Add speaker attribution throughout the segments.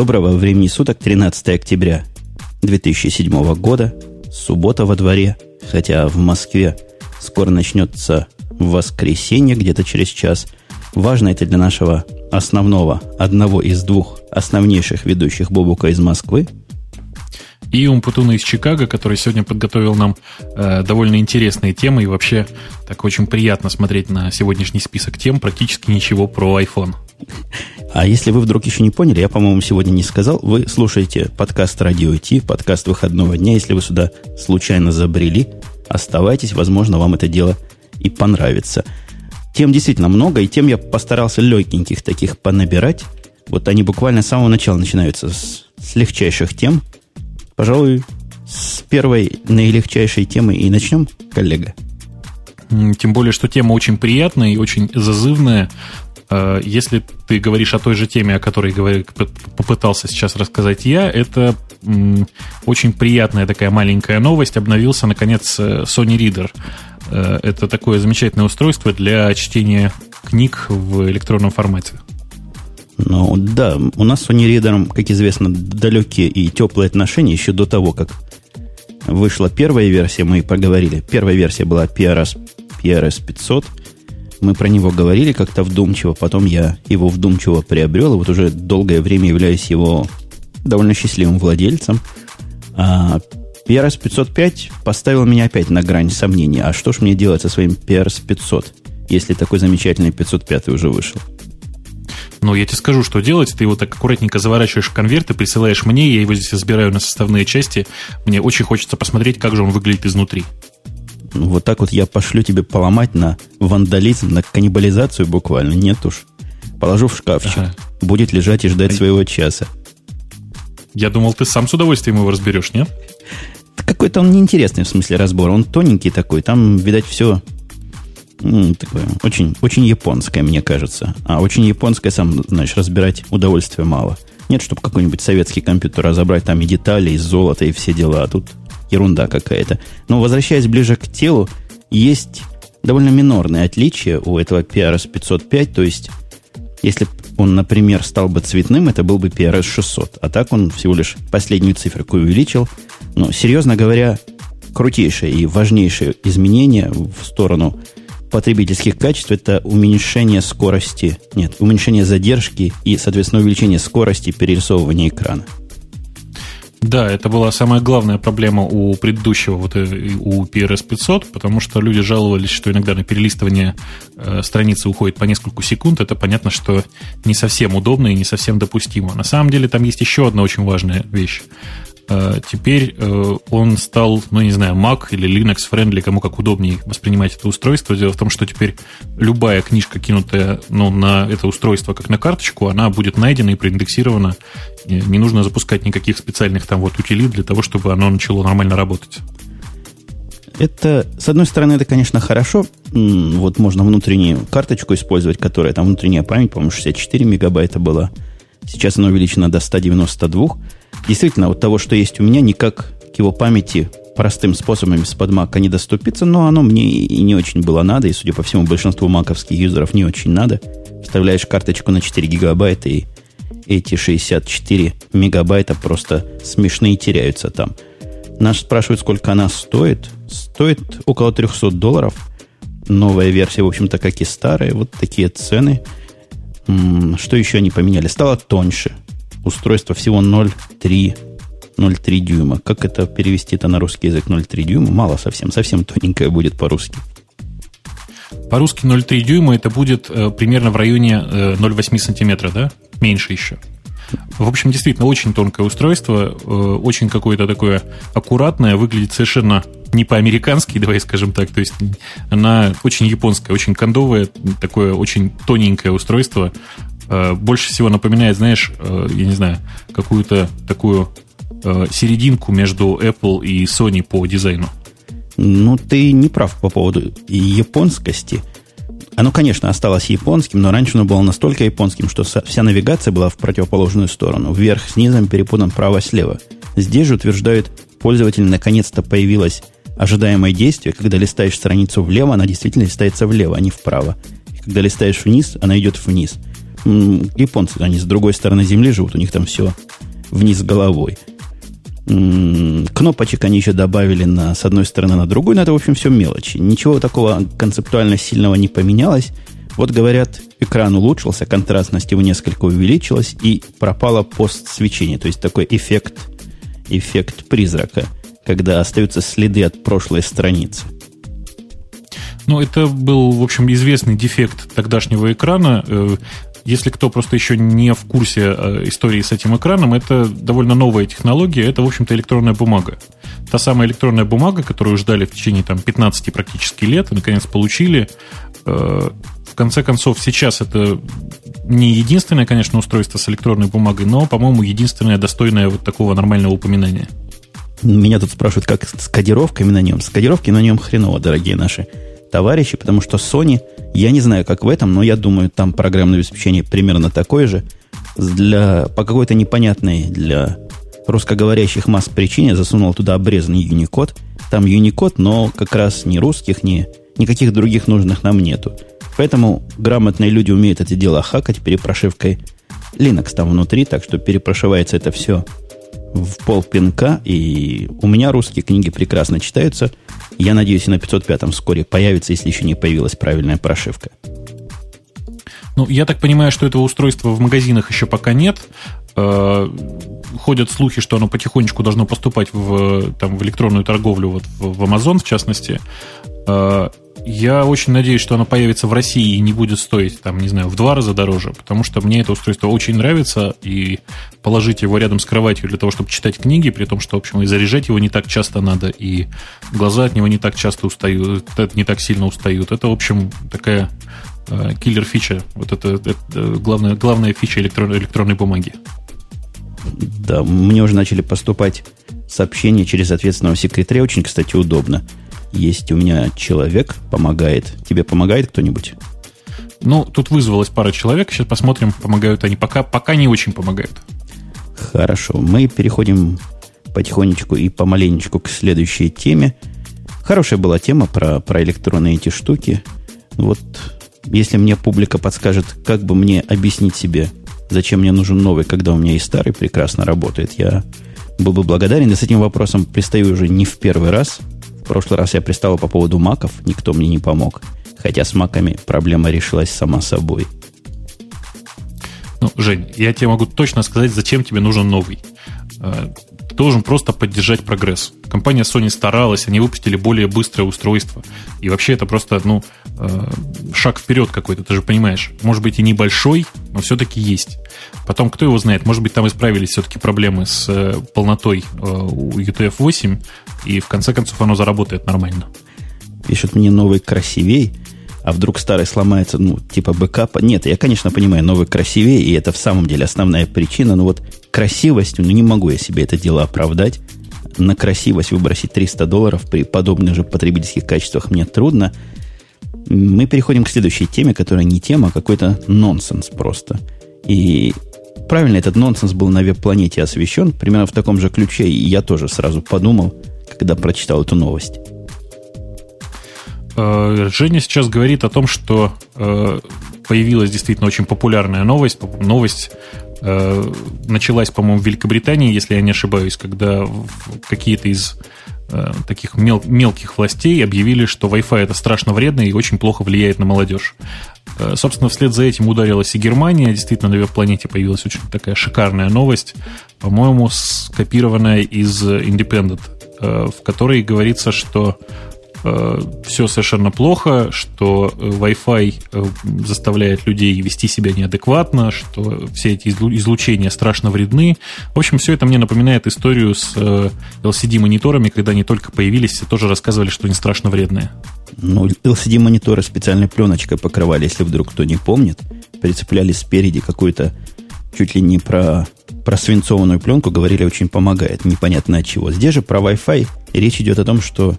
Speaker 1: Доброго времени суток, 13 октября 2007 года, суббота во дворе, хотя в Москве скоро начнется воскресенье, где-то через час. Важно это для нашего основного, одного из двух основнейших ведущих Бобука из Москвы.
Speaker 2: И Умпутуна из Чикаго, который сегодня подготовил нам э, довольно интересные темы. И вообще так очень приятно смотреть на сегодняшний список тем. Практически ничего про iPhone.
Speaker 1: А если вы вдруг еще не поняли, я, по-моему, сегодня не сказал, вы слушаете подкаст Радио Ти, подкаст выходного дня. Если вы сюда случайно забрели, оставайтесь, возможно, вам это дело и понравится. Тем действительно много, и тем я постарался легеньких таких понабирать. Вот они буквально с самого начала начинаются с, с легчайших тем. Пожалуй, с первой наилегчайшей темы и начнем, коллега.
Speaker 2: Тем более, что тема очень приятная и очень зазывная. Э, если ты говоришь о той же теме, о которой попытался сейчас рассказать я, это очень приятная такая маленькая новость. Обновился, наконец, э, Sony Reader. Э, это такое замечательное устройство для чтения книг в электронном формате.
Speaker 1: Ну да, у нас с Sony Reader, как известно, далекие и теплые отношения еще до того, как вышла первая версия, мы поговорили. Первая версия была PRS, PRS 500. Мы про него говорили как-то вдумчиво, потом я его вдумчиво приобрел, и вот уже долгое время являюсь его довольно счастливым владельцем. А PRS 505 поставил меня опять на грань сомнений. А что ж мне делать со своим PRS 500, если такой замечательный 505 уже вышел?
Speaker 2: Ну, я тебе скажу, что делать. Ты его так аккуратненько заворачиваешь в конверт и присылаешь мне. Я его здесь разбираю на составные части. Мне очень хочется посмотреть, как же он выглядит изнутри.
Speaker 1: Ну, вот так вот я пошлю тебе поломать на вандализм, на каннибализацию буквально. Нет уж. Положу в шкафчик. Ага. Будет лежать и ждать своего часа.
Speaker 2: Я думал, ты сам с удовольствием его разберешь, нет?
Speaker 1: какой-то он неинтересный в смысле разбора. Он тоненький такой. Там, видать, все ну, такое очень, очень японское, мне кажется. А очень японское, сам, знаешь, разбирать удовольствия мало. Нет, чтобы какой-нибудь советский компьютер разобрать, там и детали, и золото, и все дела. А тут ерунда какая-то. Но возвращаясь ближе к телу, есть довольно минорные отличия у этого PRS 505. То есть, если он, например, стал бы цветным, это был бы PRS 600. А так он всего лишь последнюю циферку увеличил – но, серьезно говоря, крутейшее и важнейшее изменение в сторону потребительских качеств это уменьшение скорости, нет, уменьшение задержки и, соответственно, увеличение скорости перерисовывания экрана.
Speaker 2: Да, это была самая главная проблема у предыдущего, вот э, у PRS 500, потому что люди жаловались, что иногда на перелистывание э, страницы уходит по несколько секунд. Это понятно, что не совсем удобно и не совсем допустимо. На самом деле там есть еще одна очень важная вещь. Э, теперь э, он стал, ну не знаю, Mac или Linux friendly, кому как удобнее воспринимать это устройство. Дело в том, что теперь любая книжка, кинутая ну, на это устройство как на карточку, она будет найдена и проиндексирована. Не нужно запускать никаких специальных там вот утилит для того, чтобы оно начало нормально работать.
Speaker 1: Это, с одной стороны, это, конечно, хорошо. Вот можно внутреннюю карточку использовать, которая там внутренняя память, по-моему, 64 мегабайта была. Сейчас она увеличена до 192 действительно от того, что есть у меня, никак к его памяти простым способом из-под мака не доступиться, но оно мне и не очень было надо, и, судя по всему, большинству маковских юзеров не очень надо. Вставляешь карточку на 4 гигабайта, и эти 64 мегабайта просто смешные теряются там. Нас спрашивают, сколько она стоит. Стоит около 300 долларов. Новая версия, в общем-то, как и старая. Вот такие цены. Что еще они поменяли? Стало тоньше устройство всего 0,3 0,3 дюйма. Как это перевести-то на русский язык 0,3 дюйма? Мало совсем. Совсем тоненькое будет по-русски.
Speaker 2: По-русски 0,3 дюйма это будет э, примерно в районе э, 0,8 сантиметра, да? Меньше еще. В общем, действительно, очень тонкое устройство, э, очень какое-то такое аккуратное, выглядит совершенно не по-американски, давай скажем так. То есть она очень японская, очень кондовая, такое очень тоненькое устройство. Э, больше всего напоминает, знаешь, э, я не знаю, какую-то такую э, серединку между Apple и Sony по дизайну.
Speaker 1: Ну, ты не прав по поводу японскости. Оно, конечно, осталось японским, но раньше оно было настолько японским, что вся навигация была в противоположную сторону. Вверх, снизу, перепутан право-слева. Здесь же утверждают, пользователь наконец-то появилось ожидаемое действие. Когда листаешь страницу влево, она действительно листается влево, а не вправо. Когда листаешь вниз, она идет вниз – Японцы, они с другой стороны Земли живут, у них там все вниз головой. Кнопочек они еще добавили на, с одной стороны на другую, но это, в общем, все мелочи. Ничего такого концептуально сильного не поменялось. Вот говорят, экран улучшился, контрастность его несколько увеличилась и пропало постсвечение. То есть такой эффект, эффект призрака, когда остаются следы от прошлой страницы.
Speaker 2: Ну, это был, в общем, известный дефект тогдашнего экрана. Если кто просто еще не в курсе э, истории с этим экраном, это довольно новая технология, это, в общем-то, электронная бумага. Та самая электронная бумага, которую ждали в течение там, 15 практически лет, и, наконец, получили. Э, в конце концов, сейчас это не единственное, конечно, устройство с электронной бумагой, но, по-моему, единственное достойное вот такого нормального упоминания.
Speaker 1: Меня тут спрашивают, как с кодировками на нем. С кодировки на нем хреново, дорогие наши товарищи, потому что Sony, я не знаю, как в этом, но я думаю, там программное обеспечение примерно такое же. Для, по какой-то непонятной для русскоговорящих масс причине засунул туда обрезанный Unicode. Там Unicode, но как раз ни русских, ни никаких других нужных нам нету. Поэтому грамотные люди умеют это дело хакать перепрошивкой Linux там внутри, так что перепрошивается это все в пол пинка, и у меня русские книги прекрасно читаются. Я надеюсь, и на 505 вскоре появится, если еще не появилась правильная прошивка.
Speaker 2: Ну, я так понимаю, что этого устройства в магазинах еще пока нет. Э, ходят слухи, что оно потихонечку должно поступать в, там, в электронную торговлю, вот в Amazon в частности. Э, я очень надеюсь, что оно появится в России и не будет стоить, там, не знаю, в два раза дороже, потому что мне это устройство очень нравится, и положить его рядом с кроватью для того, чтобы читать книги, при том, что, в общем, и заряжать его не так часто надо, и глаза от него не так часто устают, не так сильно устают. Это, в общем, такая э, киллер-фича, вот это, это главная, главная фича электрон, электронной бумаги.
Speaker 1: Да, мне уже начали поступать сообщения через ответственного секретаря. Очень, кстати, удобно. Есть у меня человек, помогает. Тебе помогает кто-нибудь?
Speaker 2: Ну, тут вызвалась пара человек. Сейчас посмотрим, помогают они. Пока, пока не очень помогают.
Speaker 1: Хорошо. Мы переходим потихонечку и помаленечку к следующей теме. Хорошая была тема про, про электронные эти штуки. Вот если мне публика подскажет, как бы мне объяснить себе, зачем мне нужен новый, когда у меня и старый прекрасно работает, я был бы благодарен. И с этим вопросом пристаю уже не в первый раз – прошлый раз я пристал по поводу маков, никто мне не помог. Хотя с маками проблема решилась сама собой.
Speaker 2: Ну, Жень, я тебе могу точно сказать, зачем тебе нужен новый. Э, должен просто поддержать прогресс. Компания Sony старалась, они выпустили более быстрое устройство. И вообще это просто, ну, э, шаг вперед какой-то, ты же понимаешь. Может быть и небольшой, но все-таки есть. Потом, кто его знает, может быть там исправились все-таки проблемы с э, полнотой у UTF-8, и в конце концов оно заработает нормально.
Speaker 1: Пишет мне новый красивей, а вдруг старый сломается, ну, типа бэкапа. Нет, я, конечно, понимаю, новый красивее, и это в самом деле основная причина, но вот красивостью, ну, не могу я себе это дело оправдать. На красивость выбросить 300 долларов при подобных же потребительских качествах мне трудно. Мы переходим к следующей теме, которая не тема, а какой-то нонсенс просто. И правильно этот нонсенс был на веб-планете освещен, примерно в таком же ключе, и я тоже сразу подумал, когда прочитал эту новость.
Speaker 2: Э, Женя сейчас говорит о том, что э, появилась действительно очень популярная новость. Новость началась, по-моему, в Великобритании, если я не ошибаюсь, когда какие-то из таких мел- мелких властей объявили, что Wi-Fi это страшно вредно и очень плохо влияет на молодежь. Собственно, вслед за этим ударилась и Германия. Действительно, на веб-планете появилась очень такая шикарная новость, по-моему, скопированная из Independent, в которой говорится, что Э, все совершенно плохо, что э, Wi-Fi э, заставляет людей вести себя неадекватно, что все эти излучения страшно вредны. В общем, все это мне напоминает историю с LCD-мониторами, когда они только появились, все тоже рассказывали, что они страшно вредные.
Speaker 1: Ну, LCD-мониторы специальной пленочкой покрывали, если вдруг кто не помнит. Прицепляли спереди какую-то чуть ли не про, про свинцованную пленку, говорили, очень помогает, непонятно от чего. Здесь же про Wi-Fi речь идет о том, что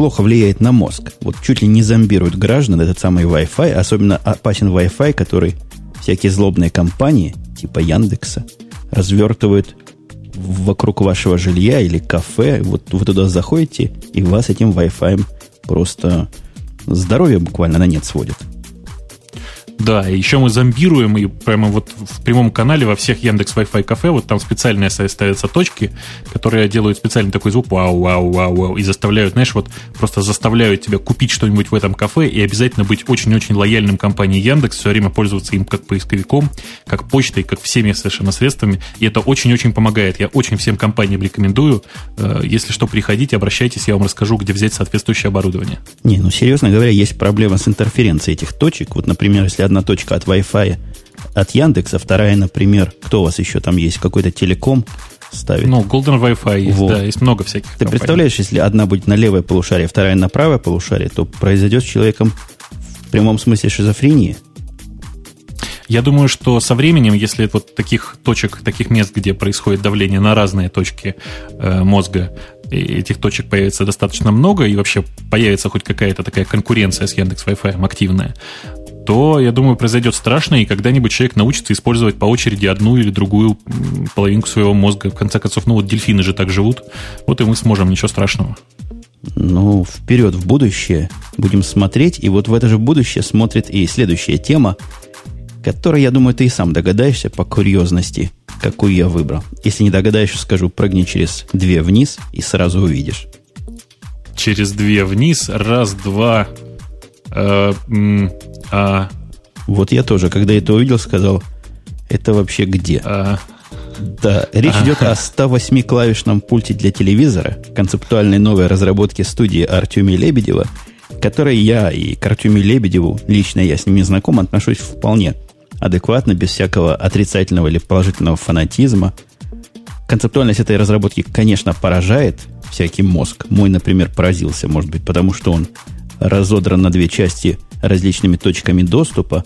Speaker 1: плохо влияет на мозг. Вот чуть ли не зомбирует граждан этот самый Wi-Fi, особенно опасен Wi-Fi, который всякие злобные компании, типа Яндекса, развертывают вокруг вашего жилья или кафе. Вот вы туда заходите, и вас этим Wi-Fi просто здоровье буквально на нет сводит.
Speaker 2: Да, еще мы зомбируем, и прямо вот в прямом канале во всех Яндекс Wi-Fi кафе, вот там специальные ставятся точки, которые делают специальный такой звук вау, вау, вау, вау, и заставляют, знаешь, вот просто заставляют тебя купить что-нибудь в этом кафе и обязательно быть очень-очень лояльным компании Яндекс, все время пользоваться им как поисковиком, как почтой, как всеми совершенно средствами, и это очень-очень помогает. Я очень всем компаниям рекомендую. Э, если что, приходите, обращайтесь, я вам расскажу, где взять соответствующее оборудование.
Speaker 1: Не, ну серьезно говоря, есть проблема с интерференцией этих точек. Вот, например, если одна точка от Wi-Fi от Яндекса, вторая, например, кто у вас еще там есть, какой-то телеком ставит.
Speaker 2: Ну, Golden Wi-Fi есть, вот. да, есть много всяких.
Speaker 1: Ты компаний. представляешь, если одна будет на левое полушарие, вторая на правое полушарие, то произойдет с человеком в прямом смысле шизофрения.
Speaker 2: Я думаю, что со временем, если вот таких точек, таких мест, где происходит давление на разные точки э, мозга, этих точек появится достаточно много, и вообще появится хоть какая-то такая конкуренция с Яндекс Wi-Fi активная, то, я думаю, произойдет страшно, и когда-нибудь человек научится использовать по очереди одну или другую половинку своего мозга. В конце концов, ну вот дельфины же так живут, вот и мы сможем, ничего страшного.
Speaker 1: Ну, вперед в будущее будем смотреть, и вот в это же будущее смотрит и следующая тема, которая, я думаю, ты и сам догадаешься по курьезности, какую я выбрал. Если не догадаешься, скажу, прыгни через две вниз и сразу увидишь.
Speaker 2: Через две вниз, раз, два, э,
Speaker 1: а... Вот я тоже, когда это увидел, сказал, это вообще где? А... Да, речь а... идет о 108-клавишном пульте для телевизора, концептуальной новой разработке студии Артемия Лебедева, которой я и к Артемию Лебедеву, лично я с ним не знаком, отношусь вполне адекватно, без всякого отрицательного или положительного фанатизма. Концептуальность этой разработки, конечно, поражает всякий мозг. Мой, например, поразился, может быть, потому что он разодран на две части различными точками доступа,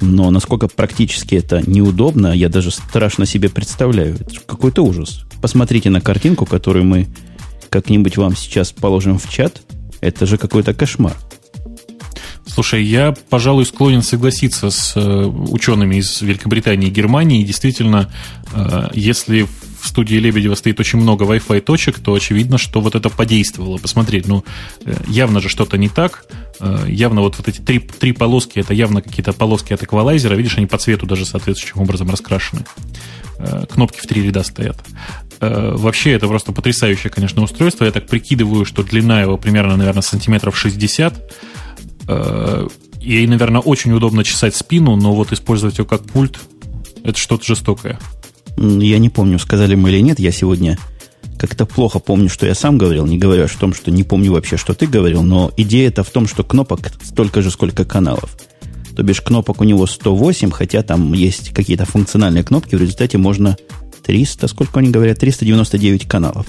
Speaker 1: но насколько практически это неудобно, я даже страшно себе представляю. Это какой-то ужас. Посмотрите на картинку, которую мы как-нибудь вам сейчас положим в чат. Это же какой-то кошмар.
Speaker 2: Слушай, я, пожалуй, склонен согласиться с э, учеными из Великобритании и Германии. Действительно, э, если в студии Лебедева стоит очень много Wi-Fi точек, то очевидно, что вот это подействовало. Посмотреть, ну, э, явно же что-то не так. Э, явно вот, вот эти три, три полоски, это явно какие-то полоски от эквалайзера. Видишь, они по цвету даже соответствующим образом раскрашены. Э, кнопки в три ряда стоят. Вообще, это просто потрясающее, конечно, устройство. Я так прикидываю, что длина его примерно, наверное, сантиметров 60. Ей, наверное, очень удобно чесать спину, но вот использовать ее как пульт, это что-то жестокое.
Speaker 1: Я не помню, сказали мы или нет. Я сегодня как-то плохо помню, что я сам говорил, не говоря о том, что не помню вообще, что ты говорил, но идея это в том, что кнопок столько же, сколько каналов. То бишь кнопок у него 108, хотя там есть какие-то функциональные кнопки, в результате можно 300, сколько они говорят, 399 каналов.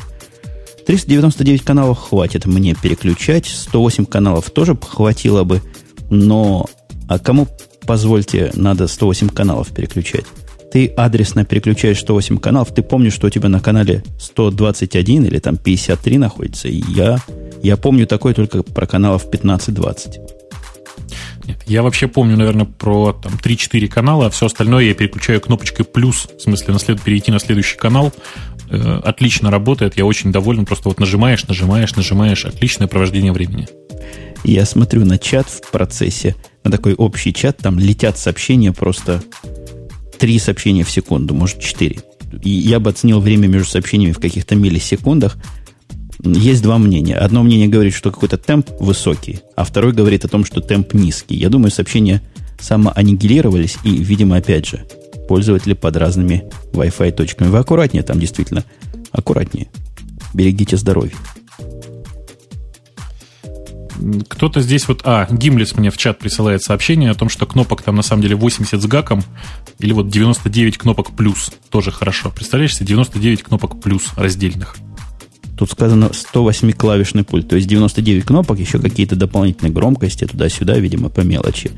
Speaker 1: 399 каналов хватит мне переключать, 108 каналов тоже хватило бы, но а кому, позвольте, надо 108 каналов переключать? Ты адресно переключаешь 108 каналов, ты помнишь, что у тебя на канале 121 или там 53 находится. И я, я помню такое только про каналов 15-20.
Speaker 2: Нет, я вообще помню, наверное, про там 3-4 канала, а все остальное я переключаю кнопочкой плюс, в смысле на след, перейти на следующий канал. Э, отлично работает, я очень доволен. Просто вот нажимаешь, нажимаешь, нажимаешь. Отличное провождение времени.
Speaker 1: Я смотрю на чат в процессе, на такой общий чат, там летят сообщения просто три сообщения в секунду, может, четыре. И я бы оценил время между сообщениями в каких-то миллисекундах. Есть два мнения. Одно мнение говорит, что какой-то темп высокий, а второй говорит о том, что темп низкий. Я думаю, сообщения самоаннигилировались, и, видимо, опять же, пользователи под разными Wi-Fi точками. Вы аккуратнее там, действительно, аккуратнее. Берегите здоровье.
Speaker 2: Кто-то здесь вот... А, Гимлис мне в чат присылает сообщение о том, что кнопок там на самом деле 80 с гаком, или вот 99 кнопок плюс. Тоже хорошо. Представляешь себе, 99 кнопок плюс раздельных.
Speaker 1: Тут сказано 108-клавишный пульт. То есть 99 кнопок, еще какие-то дополнительные громкости туда-сюда, видимо, по мелочи.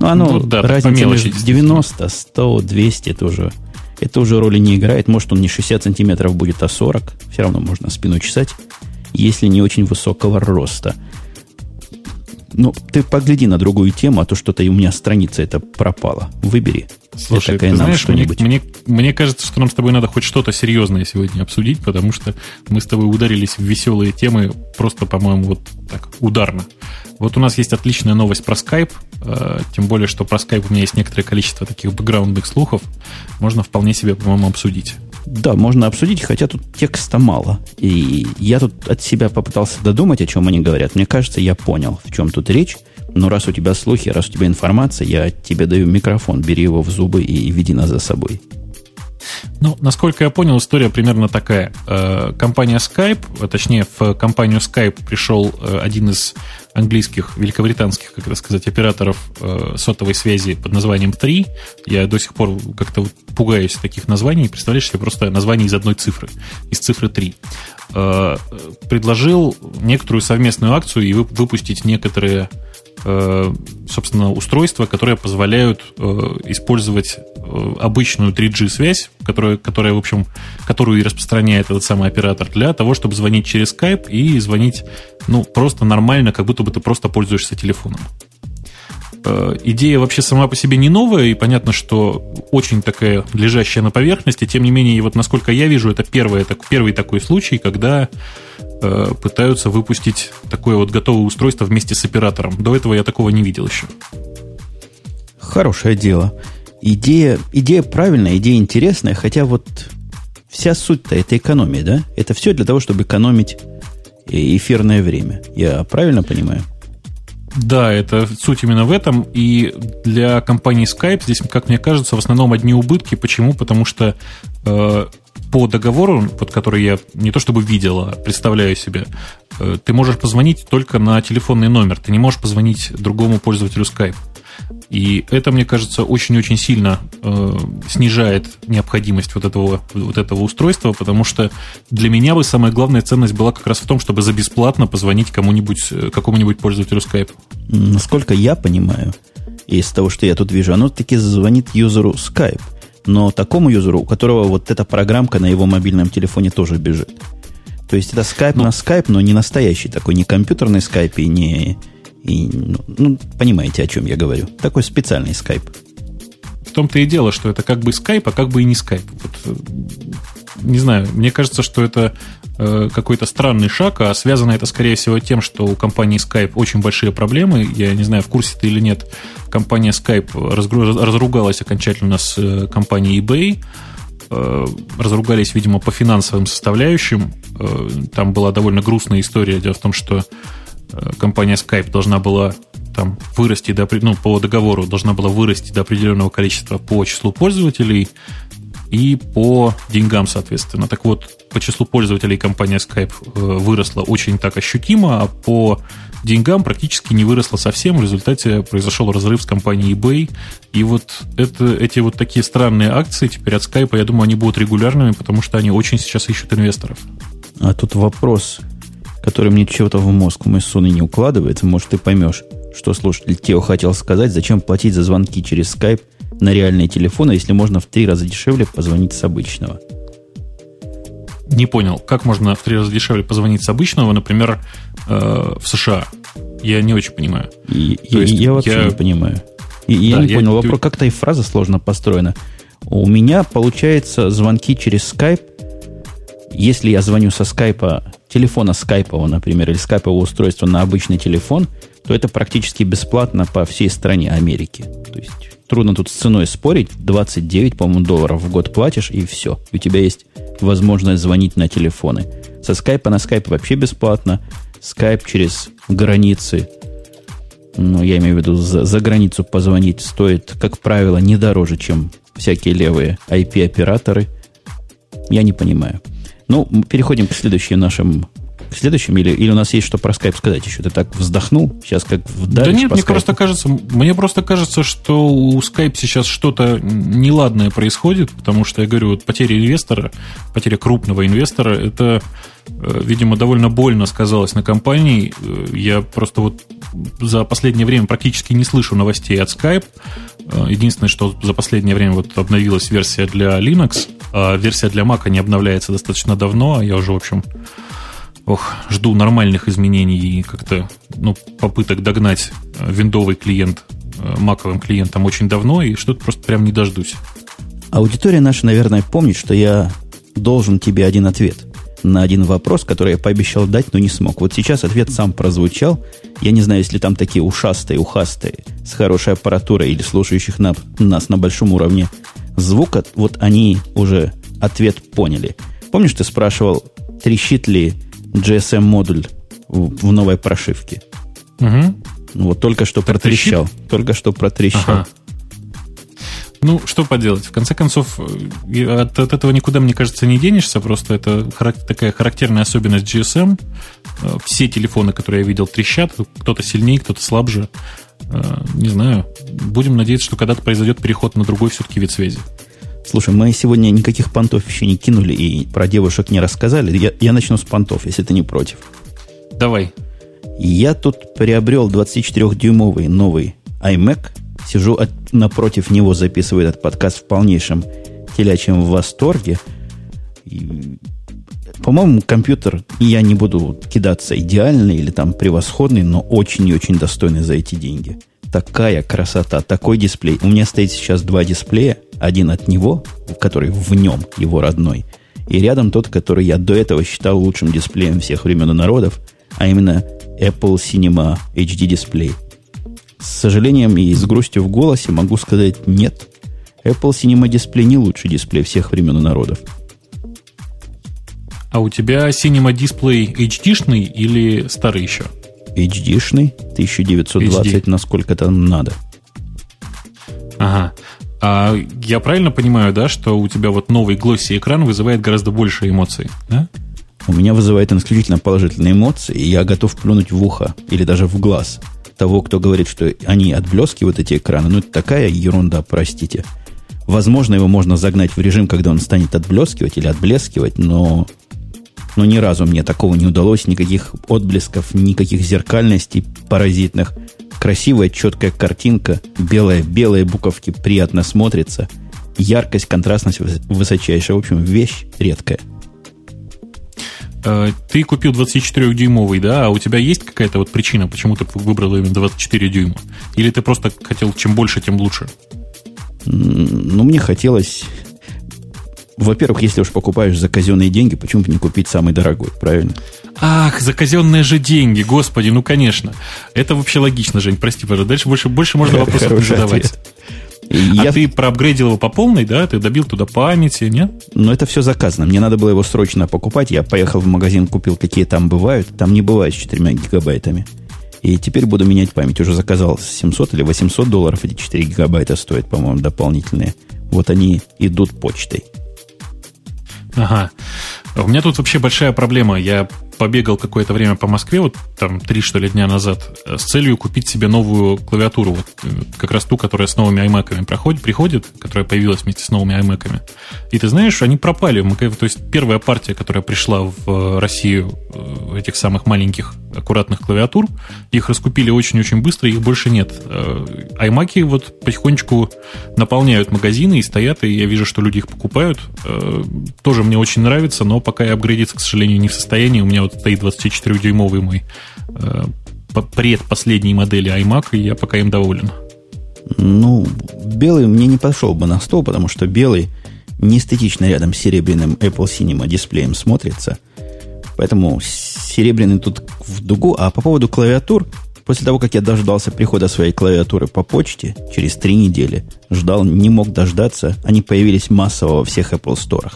Speaker 1: Но оно, ну, да, разница между 90, 100, 200, это уже, это уже роли не играет. Может, он не 60 сантиметров будет, а 40. Все равно можно спину чесать, если не очень высокого роста. Ну, ты погляди на другую тему, а то что-то у меня страница это пропала. Выбери.
Speaker 2: Слушай, ты знаешь, мне, мне, мне кажется, что нам с тобой надо хоть что-то серьезное сегодня обсудить, потому что мы с тобой ударились в веселые темы просто, по-моему, вот так, ударно. Вот у нас есть отличная новость про Skype, э, тем более, что про Skype у меня есть некоторое количество таких бэкграундных слухов. Можно вполне себе, по-моему, обсудить.
Speaker 1: Да, можно обсудить, хотя тут текста мало. И я тут от себя попытался додумать, о чем они говорят. Мне кажется, я понял, в чем тут речь. Но раз у тебя слухи, раз у тебя информация, я тебе даю микрофон, бери его в зубы и веди нас за собой.
Speaker 2: Ну, насколько я понял, история примерно такая. Э, компания Skype, а точнее, в компанию Skype пришел э, один из английских, великобританских, как это сказать, операторов э, сотовой связи под названием 3. Я до сих пор как-то пугаюсь таких названий. Представляешь себе просто название из одной цифры, из цифры 3. Предложил некоторую совместную акцию и выпустить некоторые Э, собственно, устройства, которые позволяют э, использовать э, обычную 3G-связь, которая, которая, в общем, которую и распространяет этот самый оператор, для того, чтобы звонить через Skype и звонить, ну, просто нормально, как будто бы ты просто пользуешься телефоном. Идея вообще сама по себе не новая, и понятно, что очень такая лежащая на поверхности. Тем не менее, вот насколько я вижу, это первый, это первый такой случай, когда Э, пытаются выпустить такое вот готовое устройство вместе с оператором. До этого я такого не видел еще.
Speaker 1: Хорошее дело. Идея, идея правильная, идея интересная, хотя вот вся суть-то это экономия, да? Это все для того, чтобы экономить эфирное время. Я правильно понимаю?
Speaker 2: Да, это суть именно в этом. И для компании Skype здесь, как мне кажется, в основном одни убытки. Почему? Потому что э, по договору, под который я не то чтобы видел, а представляю себе, э, ты можешь позвонить только на телефонный номер. Ты не можешь позвонить другому пользователю Skype. И это, мне кажется, очень-очень сильно э, снижает необходимость вот этого, вот этого устройства, потому что для меня бы самая главная ценность была как раз в том, чтобы за бесплатно позвонить кому-нибудь, э, какому-нибудь пользователю Skype.
Speaker 1: Насколько я понимаю, из того, что я тут вижу, оно таки звонит юзеру Skype но такому юзеру, у которого вот эта программка на его мобильном телефоне тоже бежит. То есть это скайп ну, на скайп, но не настоящий такой, не компьютерный скайп и не... И, ну, ну, понимаете, о чем я говорю. Такой специальный скайп.
Speaker 2: В том-то и дело, что это как бы скайп, а как бы и не скайп. Вот, э, не знаю, мне кажется, что это э, какой-то странный шаг, а связано это, скорее всего, тем, что у компании Skype очень большие проблемы. Я не знаю, в курсе ты или нет, компания Skype разругалась окончательно с э, компанией eBay. Э, разругались, видимо, по финансовым составляющим. Э, там была довольно грустная история. Дело в том, что компания Skype должна была там вырасти до, ну, по договору должна была вырасти до определенного количества по числу пользователей и по деньгам, соответственно. Так вот, по числу пользователей компания Skype э, выросла очень так ощутимо, а по деньгам практически не выросла совсем. В результате произошел разрыв с компанией eBay. И вот это, эти вот такие странные акции теперь от Skype, я думаю, они будут регулярными, потому что они очень сейчас ищут инвесторов.
Speaker 1: А тут вопрос, который мне чего-то в мозг мой сон и не укладывается. Может, ты поймешь, что слушатель Тео хотел сказать. Зачем платить за звонки через Skype на реальные телефоны, если можно в три раза дешевле позвонить с обычного?
Speaker 2: Не понял, как можно в три раза дешевле позвонить с обычного, например, э, в США? Я не очень понимаю.
Speaker 1: И, я, есть, я вообще я... не понимаю. И, да, я не я... понял, вопрос, как-то и фраза сложно построена. У меня получается звонки через Skype. Если я звоню со скайпа, телефона скайпового, например, или скайпового устройства на обычный телефон, то это практически бесплатно по всей стране Америки. То есть трудно тут с ценой спорить. 29, по-моему, долларов в год платишь, и все. У тебя есть возможность звонить на телефоны. Со скайпа на скайп вообще бесплатно. Скайп через границы, ну, я имею в виду, за, за границу позвонить стоит, как правило, не дороже, чем всякие левые IP-операторы. Я не понимаю. Ну, переходим к следующим нашим к следующим? Или, или у нас есть что про скайп сказать еще? Ты так вздохнул? Сейчас как
Speaker 2: вдалишь Да нет, мне просто, кажется, мне просто кажется, что у Skype сейчас что-то неладное происходит, потому что, я говорю, вот потеря инвестора, потеря крупного инвестора, это, э, видимо, довольно больно сказалось на компании. Э, я просто вот за последнее время практически не слышу новостей от Skype. Э, единственное, что за последнее время вот обновилась версия для Linux, а версия для Mac не обновляется достаточно давно, а я уже, в общем, ох, жду нормальных изменений и как-то ну, попыток догнать э, виндовый клиент э, маковым клиентом очень давно, и что-то просто прям не дождусь.
Speaker 1: Аудитория наша, наверное, помнит, что я должен тебе один ответ. На один вопрос, который я пообещал дать, но не смог. Вот сейчас ответ сам прозвучал. Я не знаю, если там такие ушастые, ухастые, с хорошей аппаратурой или слушающих на, нас на большом уровне звука, вот они уже ответ поняли. Помнишь, ты спрашивал, трещит ли GSM-модуль в, в новой прошивке? Угу. Вот только что так протрещал. Только что протрещал. Ага.
Speaker 2: Ну, что поделать? В конце концов, э, от, от этого никуда, мне кажется, не денешься. Просто это характер, такая характерная особенность GSM. Э, все телефоны, которые я видел, трещат. Кто-то сильнее, кто-то слабже. Э, не знаю. Будем надеяться, что когда-то произойдет переход на другой все-таки вид связи.
Speaker 1: Слушай, мы сегодня никаких понтов еще не кинули и про девушек не рассказали. Я, я начну с понтов, если ты не против.
Speaker 2: Давай.
Speaker 1: Я тут приобрел 24-дюймовый новый iMac – Сижу от, напротив него, записываю этот подкаст в полнейшем телячьем восторге. И, по-моему, компьютер, я не буду кидаться идеальный или там превосходный, но очень и очень достойный за эти деньги. Такая красота, такой дисплей. У меня стоит сейчас два дисплея. Один от него, который в нем, его родной. И рядом тот, который я до этого считал лучшим дисплеем всех времен и народов, а именно Apple Cinema HD дисплей – с сожалением и с грустью в голосе могу сказать нет. Apple Cinema Display не лучший дисплей всех времен и народов.
Speaker 2: А у тебя Cinema Display HD-шный или старый еще?
Speaker 1: HD-шный, 1920, HD. насколько там надо.
Speaker 2: Ага. А я правильно понимаю, да, что у тебя вот новый глосси экран вызывает гораздо больше эмоций, да?
Speaker 1: У меня вызывает исключительно положительные эмоции, и я готов плюнуть в ухо или даже в глаз – того, кто говорит, что они отблескивают эти экраны, ну, это такая ерунда, простите. Возможно, его можно загнать в режим, когда он станет отблескивать или отблескивать, но, но ни разу мне такого не удалось, никаких отблесков, никаких зеркальностей паразитных. Красивая, четкая картинка, белые, белые буковки приятно смотрится, яркость, контрастность высочайшая. В общем, вещь редкая.
Speaker 2: Э, ты купил 24-дюймовый, да, а у тебя есть какая-то вот причина, почему ты выбрал именно 24 дюйма? Или ты просто хотел чем больше, тем лучше?
Speaker 1: Ну, мне хотелось... Во-первых, если уж покупаешь за казенные деньги, почему бы не купить самый дорогой, правильно?
Speaker 2: Ах, за казенные же деньги, господи, ну конечно. Это вообще логично, Жень, прости, пожалуйста. Дальше больше, больше можно вопросов не задавать. А я... ты проапгрейдил его по полной, да? Ты добил туда памяти, нет?
Speaker 1: Но это все заказано. Мне надо было его срочно покупать. Я поехал в магазин, купил, какие там бывают. Там не бывает с 4 гигабайтами. И теперь буду менять память. Уже заказал 700 или 800 долларов. Эти 4 гигабайта стоят, по-моему, дополнительные. Вот они идут почтой.
Speaker 2: Ага. У меня тут вообще большая проблема. Я побегал какое-то время по Москве, вот там три, что ли, дня назад, э, с целью купить себе новую клавиатуру, вот э, как раз ту, которая с новыми iMac проходит, приходит, которая появилась вместе с новыми iMac. И ты знаешь, они пропали. То есть первая партия, которая пришла в э, Россию этих самых маленьких аккуратных клавиатур, их раскупили очень-очень быстро, их больше нет. iMac вот потихонечку наполняют магазины и стоят, и я вижу, что люди их покупают. Тоже мне очень нравится, но пока я апгрейдиться, к сожалению, не в состоянии. У меня вот стоит 24-дюймовый мой э, предпоследней модели iMac, и я пока им доволен.
Speaker 1: Ну, белый мне не пошел бы на стол, потому что белый не эстетично рядом с серебряным Apple Cinema дисплеем смотрится. Поэтому серебряный тут в дугу. А по поводу клавиатур, после того, как я дождался прихода своей клавиатуры по почте, через три недели, ждал, не мог дождаться, они появились массово во всех Apple Store.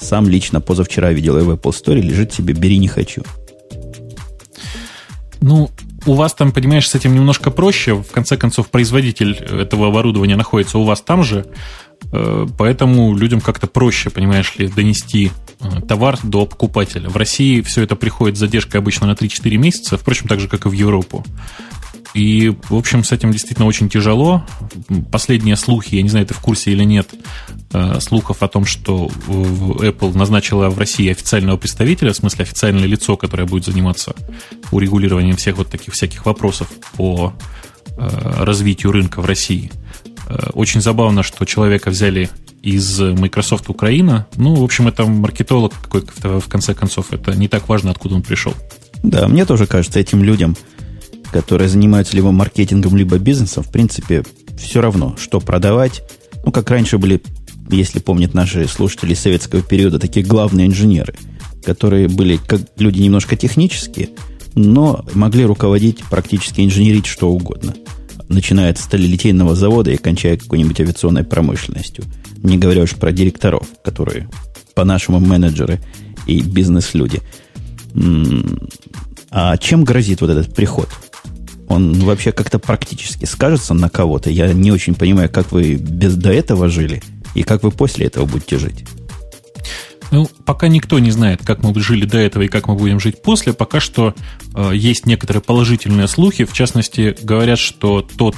Speaker 1: Сам лично позавчера видел и в Apple Store, лежит себе «бери, не хочу».
Speaker 2: Ну, у вас там, понимаешь, с этим немножко проще. В конце концов, производитель этого оборудования находится у вас там же. Э, поэтому людям как-то проще, понимаешь ли, донести э, товар до покупателя. В России все это приходит с задержкой обычно на 3-4 месяца, впрочем, так же, как и в Европу. И, в общем, с этим действительно очень тяжело. Последние слухи, я не знаю, ты в курсе или нет, э, слухов о том, что Apple назначила в России официального представителя, в смысле официальное лицо, которое будет заниматься урегулированием всех вот таких всяких вопросов по э, развитию рынка в России. Э, очень забавно, что человека взяли из Microsoft Украина. Ну, в общем, это маркетолог какой-то, в конце концов. Это не так важно, откуда он пришел.
Speaker 1: Да, мне тоже кажется, этим людям которые занимаются либо маркетингом, либо бизнесом, в принципе, все равно, что продавать. Ну, как раньше были, если помнят наши слушатели советского периода, такие главные инженеры. которые были как люди немножко технические, но могли руководить, практически инженерить что угодно. Начиная от сталелитейного завода и кончая какой-нибудь авиационной промышленностью. Не говоря уж про директоров, которые по-нашему менеджеры и бизнес-люди. А чем грозит вот этот приход? Он вообще как-то практически скажется на кого-то. Я не очень понимаю, как вы без до этого жили и как вы после этого будете жить.
Speaker 2: Ну, пока никто не знает, как мы жили до этого и как мы будем жить после. Пока что э, есть некоторые положительные слухи. В частности, говорят, что тот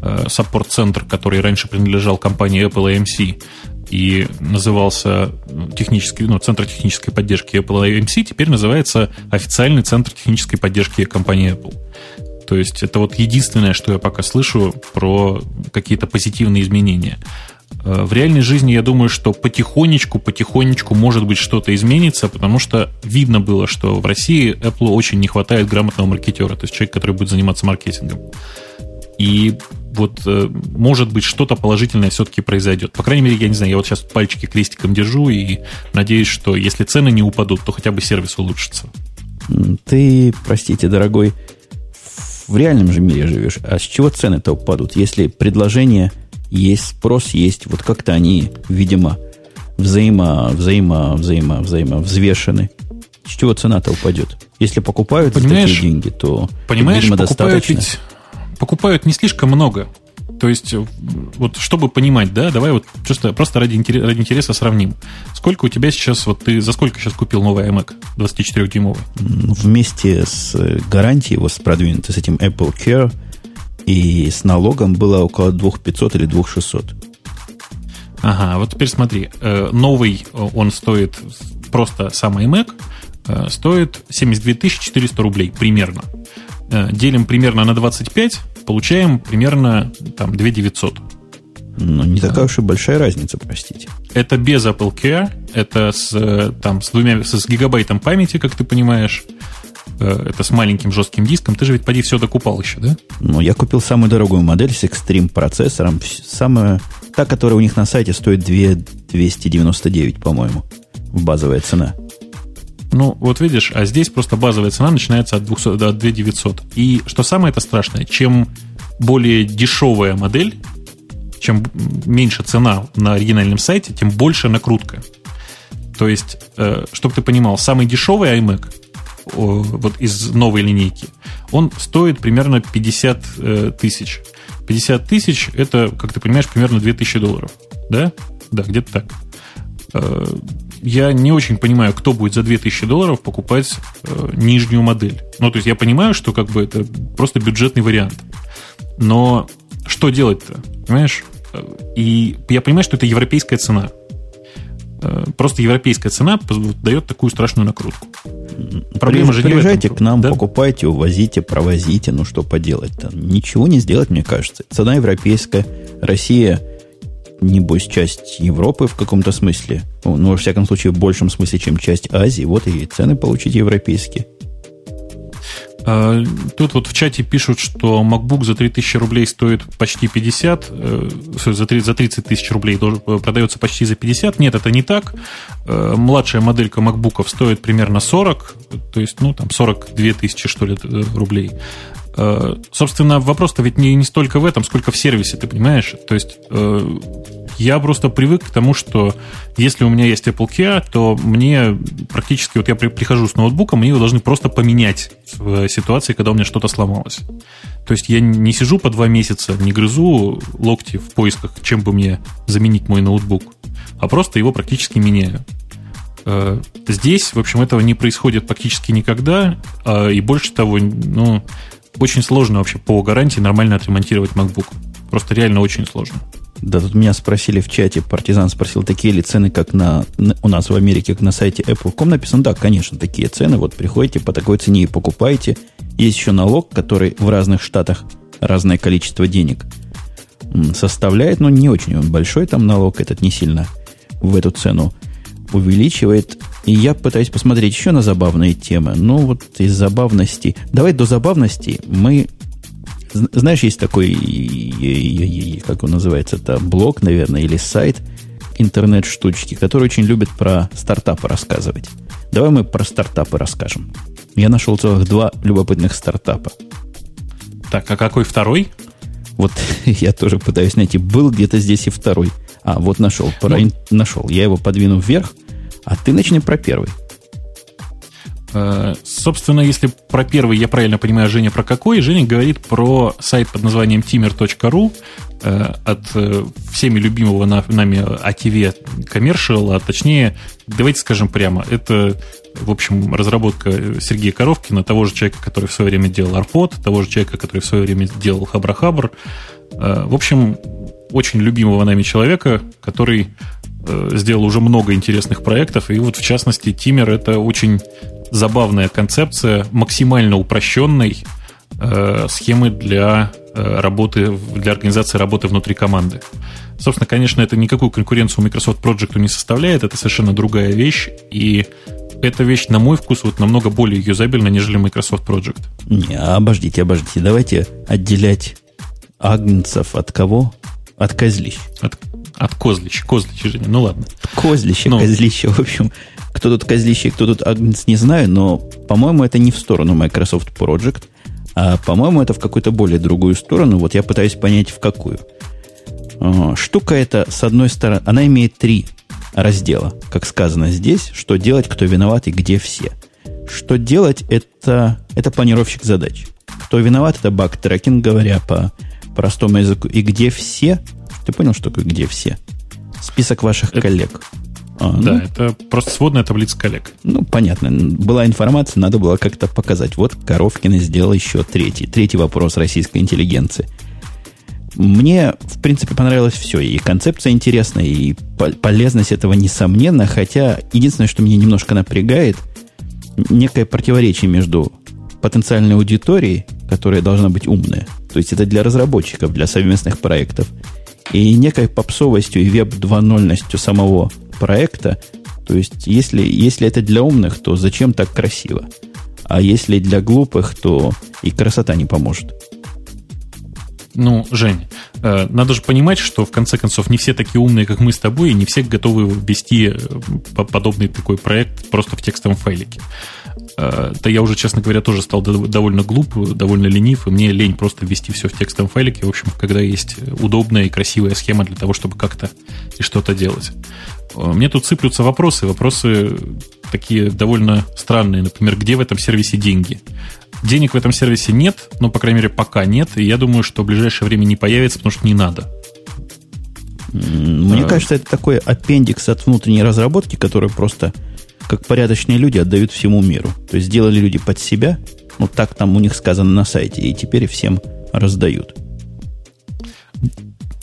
Speaker 2: э, саппорт-центр, который раньше принадлежал компании Apple AMC и назывался э, технический, ну, Центр технической поддержки Apple AMC, теперь называется официальный Центр технической поддержки компании Apple. То есть это вот единственное, что я пока слышу про какие-то позитивные изменения. Э, в реальной жизни я думаю, что потихонечку, потихонечку может быть что-то изменится, потому что видно было, что в России Apple очень не хватает грамотного маркетера, то есть человек, который будет заниматься маркетингом. И вот э, может быть что-то положительное все-таки произойдет. По крайней мере, я не знаю, я вот сейчас пальчики крестиком держу и надеюсь, что если цены не упадут, то хотя бы сервис улучшится.
Speaker 1: Ты, простите, дорогой, в реальном же мире живешь. А с чего цены-то упадут, если предложение есть, спрос есть, вот как-то они, видимо, взаимо, взаимо, взаимо, взаимо взвешены. С чего цена-то упадет? Если покупают
Speaker 2: понимаешь,
Speaker 1: за такие деньги, то,
Speaker 2: понимаешь, видимо, покупают достаточно. Ведь, покупают не слишком много. То есть, э, вот чтобы понимать, да, давай вот просто, просто ради, ради интереса сравним. Сколько у тебя сейчас, вот ты за сколько сейчас купил новый iMac 24-дюймовый?
Speaker 1: Вместе с э, гарантией его с продвинутой, с этим Apple Care и с налогом было около 2500 или 2600.
Speaker 2: Ага, вот теперь смотри. Э, новый он стоит, просто сам iMac, стоит 72 400 рублей примерно. Делим примерно на 25, получаем примерно там 2 900.
Speaker 1: Ну, не такая уж и большая разница, простите.
Speaker 2: Это без Apple Care, это с, там, с, двумя, с гигабайтом памяти, как ты понимаешь. Э, это с маленьким жестким диском. Ты же ведь поди все докупал еще, да?
Speaker 1: Ну, я купил самую дорогую модель с Extreme процессором. Самая, та, которая у них на сайте стоит 2 299, по-моему. Базовая цена.
Speaker 2: Ну, вот видишь, а здесь просто базовая цена начинается от, 200, от 2900. И что самое это страшное, чем более дешевая модель, чем меньше цена на оригинальном сайте, тем больше накрутка. То есть, э, чтобы ты понимал, самый дешевый iMac вот из новой линейки, он стоит примерно 50 э, тысяч. 50 тысяч это, как ты понимаешь, примерно 2000 долларов. Да? Да, где-то так. Э, я не очень понимаю, кто будет за 2000 долларов покупать э, нижнюю модель. Ну, то есть я понимаю, что как бы это просто бюджетный вариант. Но что делать-то? Понимаешь? И я понимаю, что это европейская цена. Э, просто европейская цена дает такую страшную накрутку.
Speaker 1: Проблема же не Приезжайте к нам, да? покупайте, увозите, провозите. Ну, что поделать-то? Ничего не сделать, мне кажется. Цена европейская. Россия небось, часть Европы в каком-то смысле. Ну, во всяком случае, в большем смысле, чем часть Азии. Вот и цены получить европейские.
Speaker 2: А, тут вот в чате пишут, что MacBook за 3000 рублей стоит почти 50, э, за 30 тысяч рублей э, продается почти за 50. Нет, это не так. Э, младшая моделька MacBook стоит примерно 40, то есть, ну, там 42 тысячи, что ли, рублей. Э, собственно, вопрос-то ведь не, не столько в этом, сколько в сервисе, ты понимаешь? То есть э, я просто привык к тому, что если у меня есть Apple Care, то мне практически, вот я при, прихожу с ноутбуком, мне его должны просто поменять в ситуации, когда у меня что-то сломалось. То есть я не сижу по два месяца, не грызу локти в поисках, чем бы мне заменить мой ноутбук, а просто его практически меняю. Э, здесь, в общем, этого не происходит практически никогда, а, и больше того, ну, очень сложно вообще по гарантии нормально отремонтировать MacBook. Просто реально очень сложно.
Speaker 1: Да, тут меня спросили в чате, партизан спросил, такие ли цены, как на, на у нас в Америке, как на сайте Apple.com написано, да, конечно, такие цены, вот приходите по такой цене и покупаете. Есть еще налог, который в разных штатах разное количество денег составляет, но не очень он большой там налог, этот не сильно в эту цену увеличивает. И я пытаюсь посмотреть еще на забавные темы. Ну, вот из забавности... Давай до забавности мы... Знаешь, есть такой, как он называется, это блог, наверное, или сайт интернет-штучки, который очень любит про стартапы рассказывать. Давай мы про стартапы расскажем. Я нашел целых два любопытных стартапа.
Speaker 2: Так, а какой второй?
Speaker 1: Вот я тоже пытаюсь найти. Был где-то здесь и второй. А, вот нашел. Про... Ну, нашел. Я его подвину вверх, а ты начни про первый.
Speaker 2: Э, собственно, если про первый я правильно понимаю, Женя про какой, Женя говорит про сайт под названием timer.ru э, от э, всеми любимого нами ATV Commercial, а точнее, давайте скажем прямо, это, в общем, разработка Сергея Коровкина, того же человека, который в свое время делал Арпод, того же человека, который в свое время делал Хабрахабр. В общем, очень любимого нами человека, который сделал уже много интересных проектов, и вот в частности Тимер это очень забавная концепция максимально упрощенной э, схемы для э, работы, для организации работы внутри команды. Собственно, конечно, это никакую конкуренцию Microsoft Project не составляет, это совершенно другая вещь, и эта вещь, на мой вкус, вот намного более юзабельна, нежели Microsoft Project.
Speaker 1: Не, обождите, обождите. Давайте отделять агнцев от кого? От козлищ.
Speaker 2: От, от козлищ. Козлищ, Женя, ну ладно.
Speaker 1: Козлище, ну, козлище, в общем. Кто тут козлище, кто тут агнец, не знаю, но, по-моему, это не в сторону Microsoft Project, а, по-моему, это в какую-то более другую сторону. Вот я пытаюсь понять, в какую. А, штука эта, с одной стороны, она имеет три раздела, как сказано здесь, что делать, кто виноват и где все. Что делать, это, это планировщик задач. Кто виноват, это баг-трекинг, говоря по простому языку. И где все, ты понял, что где все? Список ваших это, коллег.
Speaker 2: А, да, ну, это просто сводная таблица коллег.
Speaker 1: Ну, понятно. Была информация, надо было как-то показать. Вот Коровкин сделал еще третий. Третий вопрос российской интеллигенции. Мне, в принципе, понравилось все. И концепция интересная, и полезность этого несомненно. Хотя единственное, что меня немножко напрягает, некое противоречие между потенциальной аудиторией, которая должна быть умная, то есть это для разработчиков, для совместных проектов, и некой попсовостью и веб 2.0-ностью самого проекта. То есть, если, если это для умных, то зачем так красиво? А если для глупых, то и красота не поможет.
Speaker 2: Ну, Жень, э, надо же понимать, что в конце концов не все такие умные, как мы с тобой, и не все готовы ввести э, подобный такой проект просто в текстовом файлике. Э, да я уже, честно говоря, тоже стал довольно глуп, довольно ленив, и мне лень просто ввести все в текстовом файлике. В общем, когда есть удобная и красивая схема для того, чтобы как-то и что-то делать. Мне тут сыплются вопросы, вопросы такие довольно странные. Например, где в этом сервисе деньги? Денег в этом сервисе нет, но, по крайней мере, пока нет, и я думаю, что в ближайшее время не появится, потому что не надо.
Speaker 1: Мне а... кажется, это такой аппендикс от внутренней разработки, который просто, как порядочные люди, отдают всему миру. То есть сделали люди под себя, ну так там у них сказано на сайте, и теперь всем раздают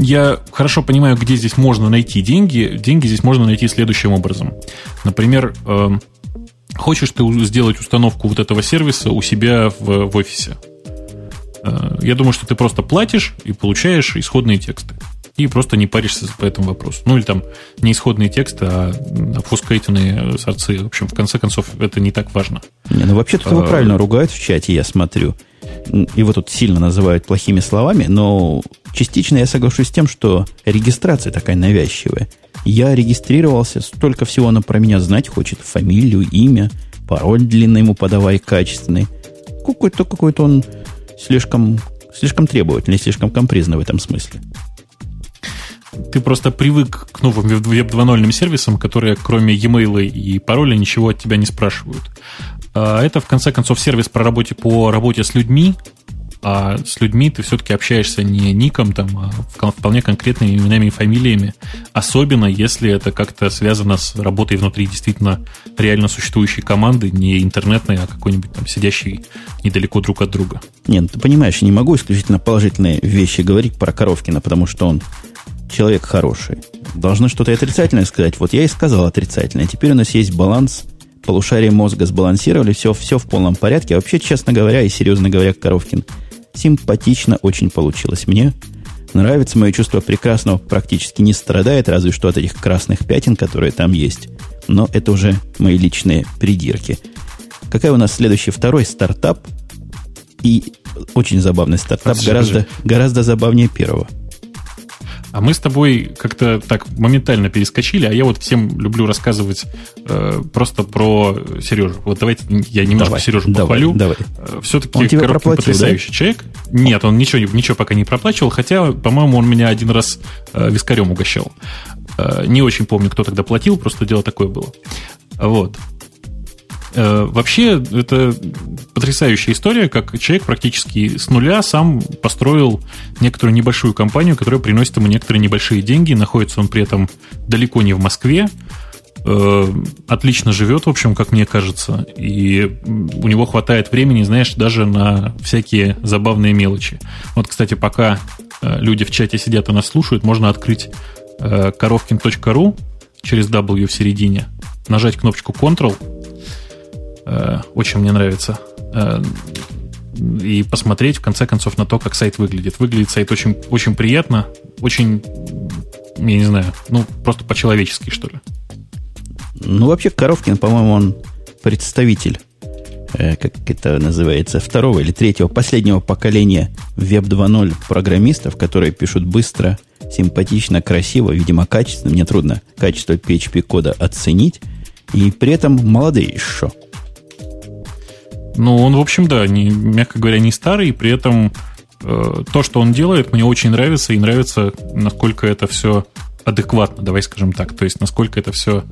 Speaker 2: я хорошо понимаю, где здесь можно найти деньги. Деньги здесь можно найти следующим образом. Например, э, хочешь ты сделать установку вот этого сервиса у себя в, в офисе. Э, я думаю, что ты просто платишь и получаешь исходные тексты. И просто не паришься по этому вопросу. Ну, или там не исходные тексты, а обфускайтенные сорцы. В общем, в конце концов, это не так важно.
Speaker 1: Не, ну вообще-то его а, правильно ругают в чате, я смотрю его тут сильно называют плохими словами, но частично я соглашусь с тем, что регистрация такая навязчивая. Я регистрировался, столько всего она про меня знать хочет. Фамилию, имя, пароль длинный ему подавай, качественный. Какой-то какой-то он слишком, слишком требовательный, слишком компризный в этом смысле.
Speaker 2: Ты просто привык к новым веб 2.0 сервисам, которые кроме e-mail и пароля ничего от тебя не спрашивают. А, это, в конце концов, сервис про работе по работе с людьми, а с людьми ты все-таки общаешься не ником, там, а вполне конкретными именами и фамилиями, особенно если это как-то связано с работой внутри действительно реально существующей команды, не интернетной, а какой-нибудь там сидящей недалеко друг от друга.
Speaker 1: Нет, ты понимаешь, я не могу исключительно положительные вещи говорить про Коровкина, потому что он человек хороший. Должны что-то отрицательное сказать. Вот я и сказал отрицательное. Теперь у нас есть баланс полушарие мозга сбалансировали, все, все в полном порядке. А вообще, честно говоря, и серьезно говоря, Коровкин, симпатично очень получилось. Мне нравится, мое чувство прекрасного практически не страдает, разве что от этих красных пятен, которые там есть. Но это уже мои личные придирки. Какая у нас следующий второй стартап? И очень забавный стартап, гораздо, гораздо забавнее первого.
Speaker 2: А мы с тобой как-то так моментально перескочили, а я вот всем люблю рассказывать э, просто про Сережу. Вот давайте я немножко давай, Сережу похвалю.
Speaker 1: Давай,
Speaker 2: давай. Э, Все-таки он тебя потрясающий да? человек. Нет, он ничего, ничего пока не проплачивал, хотя, по-моему, он меня один раз э, вискарем угощал. Э, не очень помню, кто тогда платил, просто дело такое было. Вот. Э, вообще, это потрясающая история, как человек практически с нуля сам построил некоторую небольшую компанию, которая приносит ему некоторые небольшие деньги. Находится он при этом далеко не в Москве. Э, отлично живет, в общем, как мне кажется. И у него хватает времени, знаешь, даже на всякие забавные мелочи. Вот, кстати, пока э, люди в чате сидят и нас слушают, можно открыть коровкин.ру через W в середине, нажать кнопочку Ctrl, очень мне нравится. Э, и посмотреть, в конце концов, на то, как сайт выглядит. Выглядит сайт очень, очень приятно, очень, я не знаю, ну, просто по-человечески, что ли.
Speaker 1: Ну, вообще, Коровкин, по-моему, он представитель, э, как это называется, второго или третьего, последнего поколения Web 2.0 программистов, которые пишут быстро, симпатично, красиво, видимо, качественно. Мне трудно качество PHP-кода оценить. И при этом молодые еще.
Speaker 2: Ну, он, в общем, да, не, мягко говоря, не старый, и при этом э, то, что он делает, мне очень нравится, и нравится, насколько это все адекватно, давай скажем так. То есть, насколько это все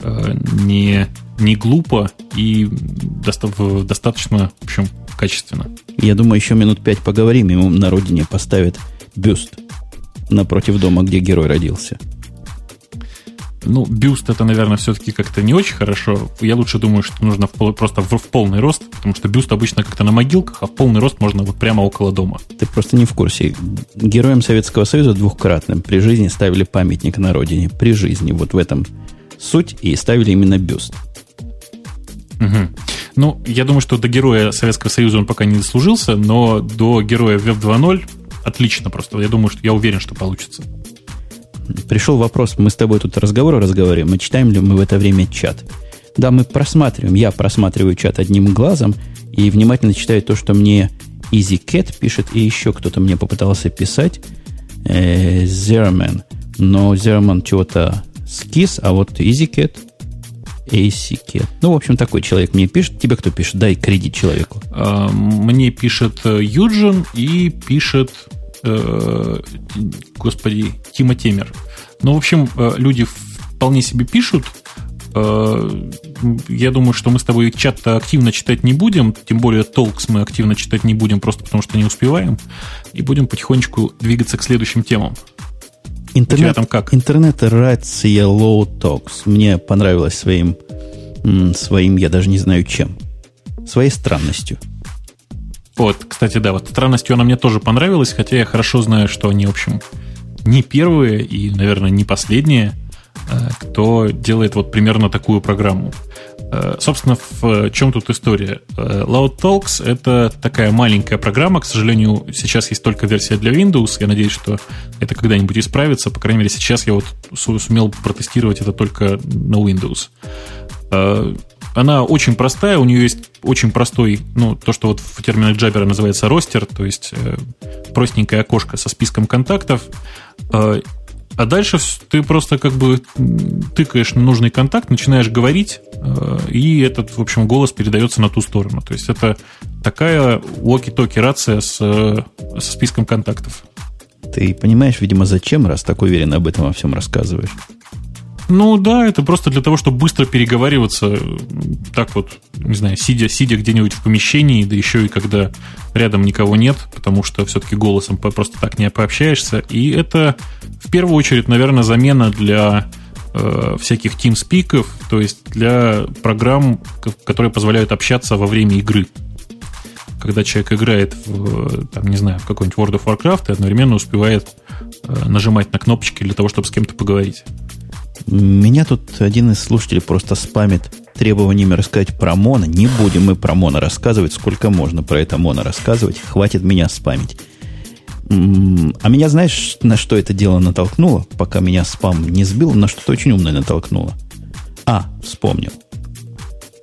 Speaker 2: э, не, не глупо и доста достаточно, в общем, качественно.
Speaker 1: Я думаю, еще минут пять поговорим, ему на родине поставят бюст напротив дома, где герой родился.
Speaker 2: Ну, бюст это, наверное, все-таки как-то не очень хорошо. Я лучше думаю, что нужно в, просто в, в полный рост, потому что бюст обычно как-то на могилках, а в полный рост можно вот прямо около дома.
Speaker 1: Ты просто не в курсе. Героям Советского Союза двухкратным при жизни ставили памятник на родине. При жизни. Вот в этом суть. И ставили именно бюст.
Speaker 2: Угу. Ну, я думаю, что до героя Советского Союза он пока не дослужился, но до героя Web 2.0 отлично просто. Я думаю, что я уверен, что получится
Speaker 1: пришел вопрос, мы с тобой тут разговоры разговариваем, мы читаем ли мы в это время чат. Да, мы просматриваем, я просматриваю чат одним глазом и внимательно читаю то, что мне EasyCat пишет, и еще кто-то мне попытался писать, э, Zerman. Но Zerman чего-то скис, а вот EasyCat, ACCat. Ну, в общем, такой человек мне пишет. Тебе кто пишет? Дай кредит человеку.
Speaker 2: А, мне пишет э, Юджин и пишет э, господи, Тима Темер. Ну, в общем, э, люди вполне себе пишут. Э, я думаю, что мы с тобой чат активно читать не будем, тем более толкс мы активно читать не будем, просто потому что не успеваем, и будем потихонечку двигаться к следующим темам.
Speaker 1: Интернет, там как? Интернет рация low talks. Мне понравилось своим, своим, я даже не знаю чем, своей странностью.
Speaker 2: Вот, кстати, да, вот странностью она мне тоже понравилась, хотя я хорошо знаю, что они, в общем, не первые и, наверное, не последние, э, кто делает вот примерно такую программу. Э, собственно, в чем тут история? Э, Loud Talks — это такая маленькая программа. К сожалению, сейчас есть только версия для Windows. Я надеюсь, что это когда-нибудь исправится. По крайней мере, сейчас я вот сумел протестировать это только на Windows. Она очень простая, у нее есть очень простой, ну, то, что вот в терминах Jabber называется ростер, то есть э, простенькое окошко со списком контактов. Э, а дальше ты просто как бы тыкаешь на нужный контакт, начинаешь говорить, э, и этот, в общем, голос передается на ту сторону. То есть это такая walkie-talkie рация с, со списком контактов.
Speaker 1: Ты понимаешь, видимо, зачем, раз так уверенно об этом во всем рассказываешь?
Speaker 2: Ну да, это просто для того, чтобы быстро переговариваться, так вот, не знаю, сидя, сидя где-нибудь в помещении, да еще и когда рядом никого нет, потому что все-таки голосом просто так не пообщаешься. И это в первую очередь, наверное, замена для э, всяких TeamSpeak, то есть для программ, которые позволяют общаться во время игры. Когда человек играет в, там, не знаю, в какой-нибудь World of Warcraft и одновременно успевает э, нажимать на кнопочки для того, чтобы с кем-то поговорить.
Speaker 1: Меня тут один из слушателей просто спамит требованиями рассказать про Моно. Не будем мы про Моно рассказывать, сколько можно про это Моно рассказывать. Хватит меня спамить. А меня, знаешь, на что это дело натолкнуло, пока меня спам не сбил, на что-то очень умное натолкнуло. А, вспомнил.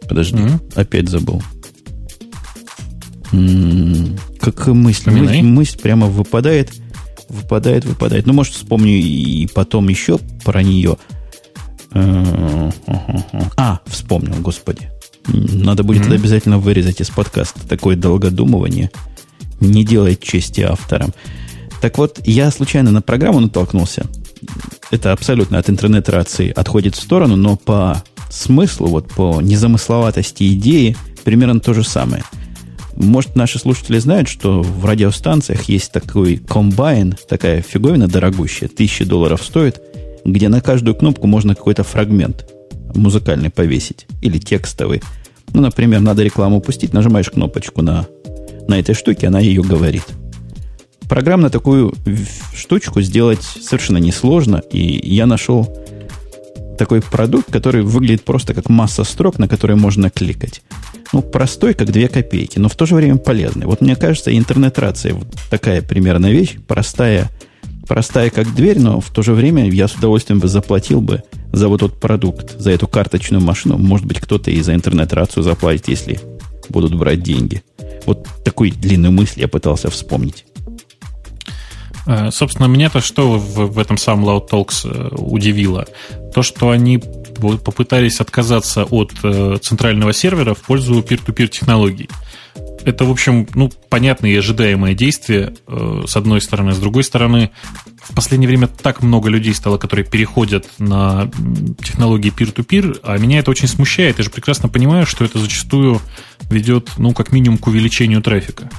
Speaker 1: Подожди, mm-hmm. опять забыл. М-м-м, как мысль, мысль, мысль прямо выпадает. выпадает, выпадает. Ну, может, вспомню и потом еще про нее. А, вспомнил, господи. Надо будет mm-hmm. обязательно вырезать из подкаста такое долгодумывание. Не делает чести авторам. Так вот, я случайно на программу натолкнулся. Это абсолютно от интернет-рации отходит в сторону, но по смыслу, вот по незамысловатости идеи, примерно то же самое. Может, наши слушатели знают, что в радиостанциях есть такой комбайн, такая фиговина дорогущая, тысячи долларов стоит, где на каждую кнопку можно какой-то фрагмент музыкальный повесить или текстовый. Ну, например, надо рекламу пустить, нажимаешь кнопочку на, на этой штуке, она ее говорит. Программно такую штучку сделать совершенно несложно, и я нашел такой продукт, который выглядит просто как масса строк, на которые можно кликать. Ну, простой, как две копейки, но в то же время полезный. Вот мне кажется, интернет-рация вот такая примерно вещь, простая, простая как дверь, но в то же время я с удовольствием бы заплатил бы за вот тот продукт, за эту карточную машину. Может быть, кто-то и за интернет-рацию заплатит, если будут брать деньги. Вот такой длинной мысли я пытался вспомнить.
Speaker 2: Э, собственно, меня-то что в, в этом самом Loud Talks э, удивило? То, что они попытались отказаться от э, центрального сервера в пользу peer-to-peer технологий. Это, в общем, ну, понятное и ожидаемое действие, с одной стороны. С другой стороны, в последнее время так много людей стало, которые переходят на технологии peer-to-peer, а меня это очень смущает. Я же прекрасно понимаю, что это зачастую ведет, ну, как минимум, к увеличению трафика.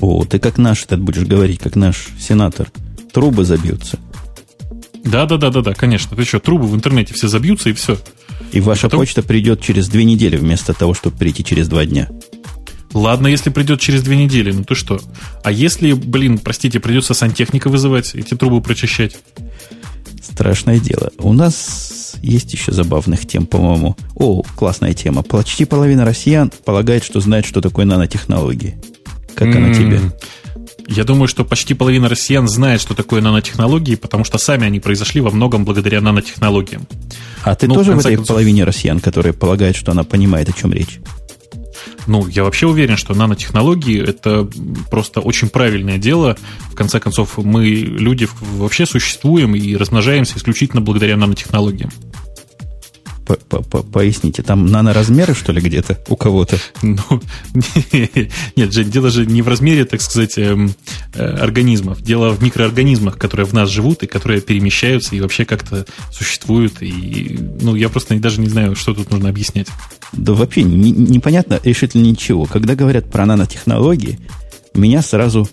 Speaker 1: О, ты как наш этот будешь говорить, как наш сенатор. Трубы забьются.
Speaker 2: Да, да, да, да, да, конечно. Ты что, трубы в интернете все забьются и все.
Speaker 1: И ваша Потом... почта придет через две недели вместо того, чтобы прийти через два дня.
Speaker 2: Ладно, если придет через две недели, ну ты что? А если, блин, простите, придется сантехника вызывать, эти трубы прочищать?
Speaker 1: Страшное дело. У нас есть еще забавных тем, по-моему. О, классная тема. Почти половина россиян полагает, что знает, что такое нанотехнологии. Как mm-hmm. она тебе?
Speaker 2: Я думаю, что почти половина россиян знает, что такое нанотехнологии, потому что сами они произошли во многом благодаря нанотехнологиям.
Speaker 1: А ты ну, тоже в, в этой концов... половине россиян, которые полагают, что она понимает, о чем речь?
Speaker 2: Ну, я вообще уверен, что нанотехнологии – это просто очень правильное дело. В конце концов, мы, люди, вообще существуем и размножаемся исключительно благодаря нанотехнологиям.
Speaker 1: Поясните, там наноразмеры, что ли, где-то у кого-то? Ну,
Speaker 2: нет, Жень, дело же не в размере, так сказать, эм, э, организмов. Дело в микроорганизмах, которые в нас живут и которые перемещаются и вообще как-то существуют. И, ну, я просто даже не знаю, что тут нужно объяснять.
Speaker 1: Да вообще непонятно решительно ничего. Когда говорят про нанотехнологии, меня сразу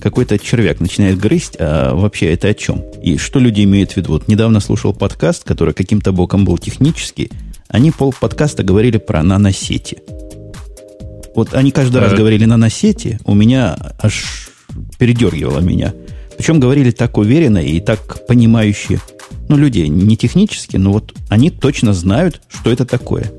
Speaker 1: какой-то червяк начинает грызть, а вообще это о чем? И что люди имеют в виду? Вот недавно слушал подкаст, который каким-то боком был технический. Они пол подкаста говорили про наносети. Вот они каждый раз говорили наносети, у меня аж передергивало меня. Причем говорили так уверенно и так понимающе. Ну, люди не технически, но вот они точно знают, что это такое.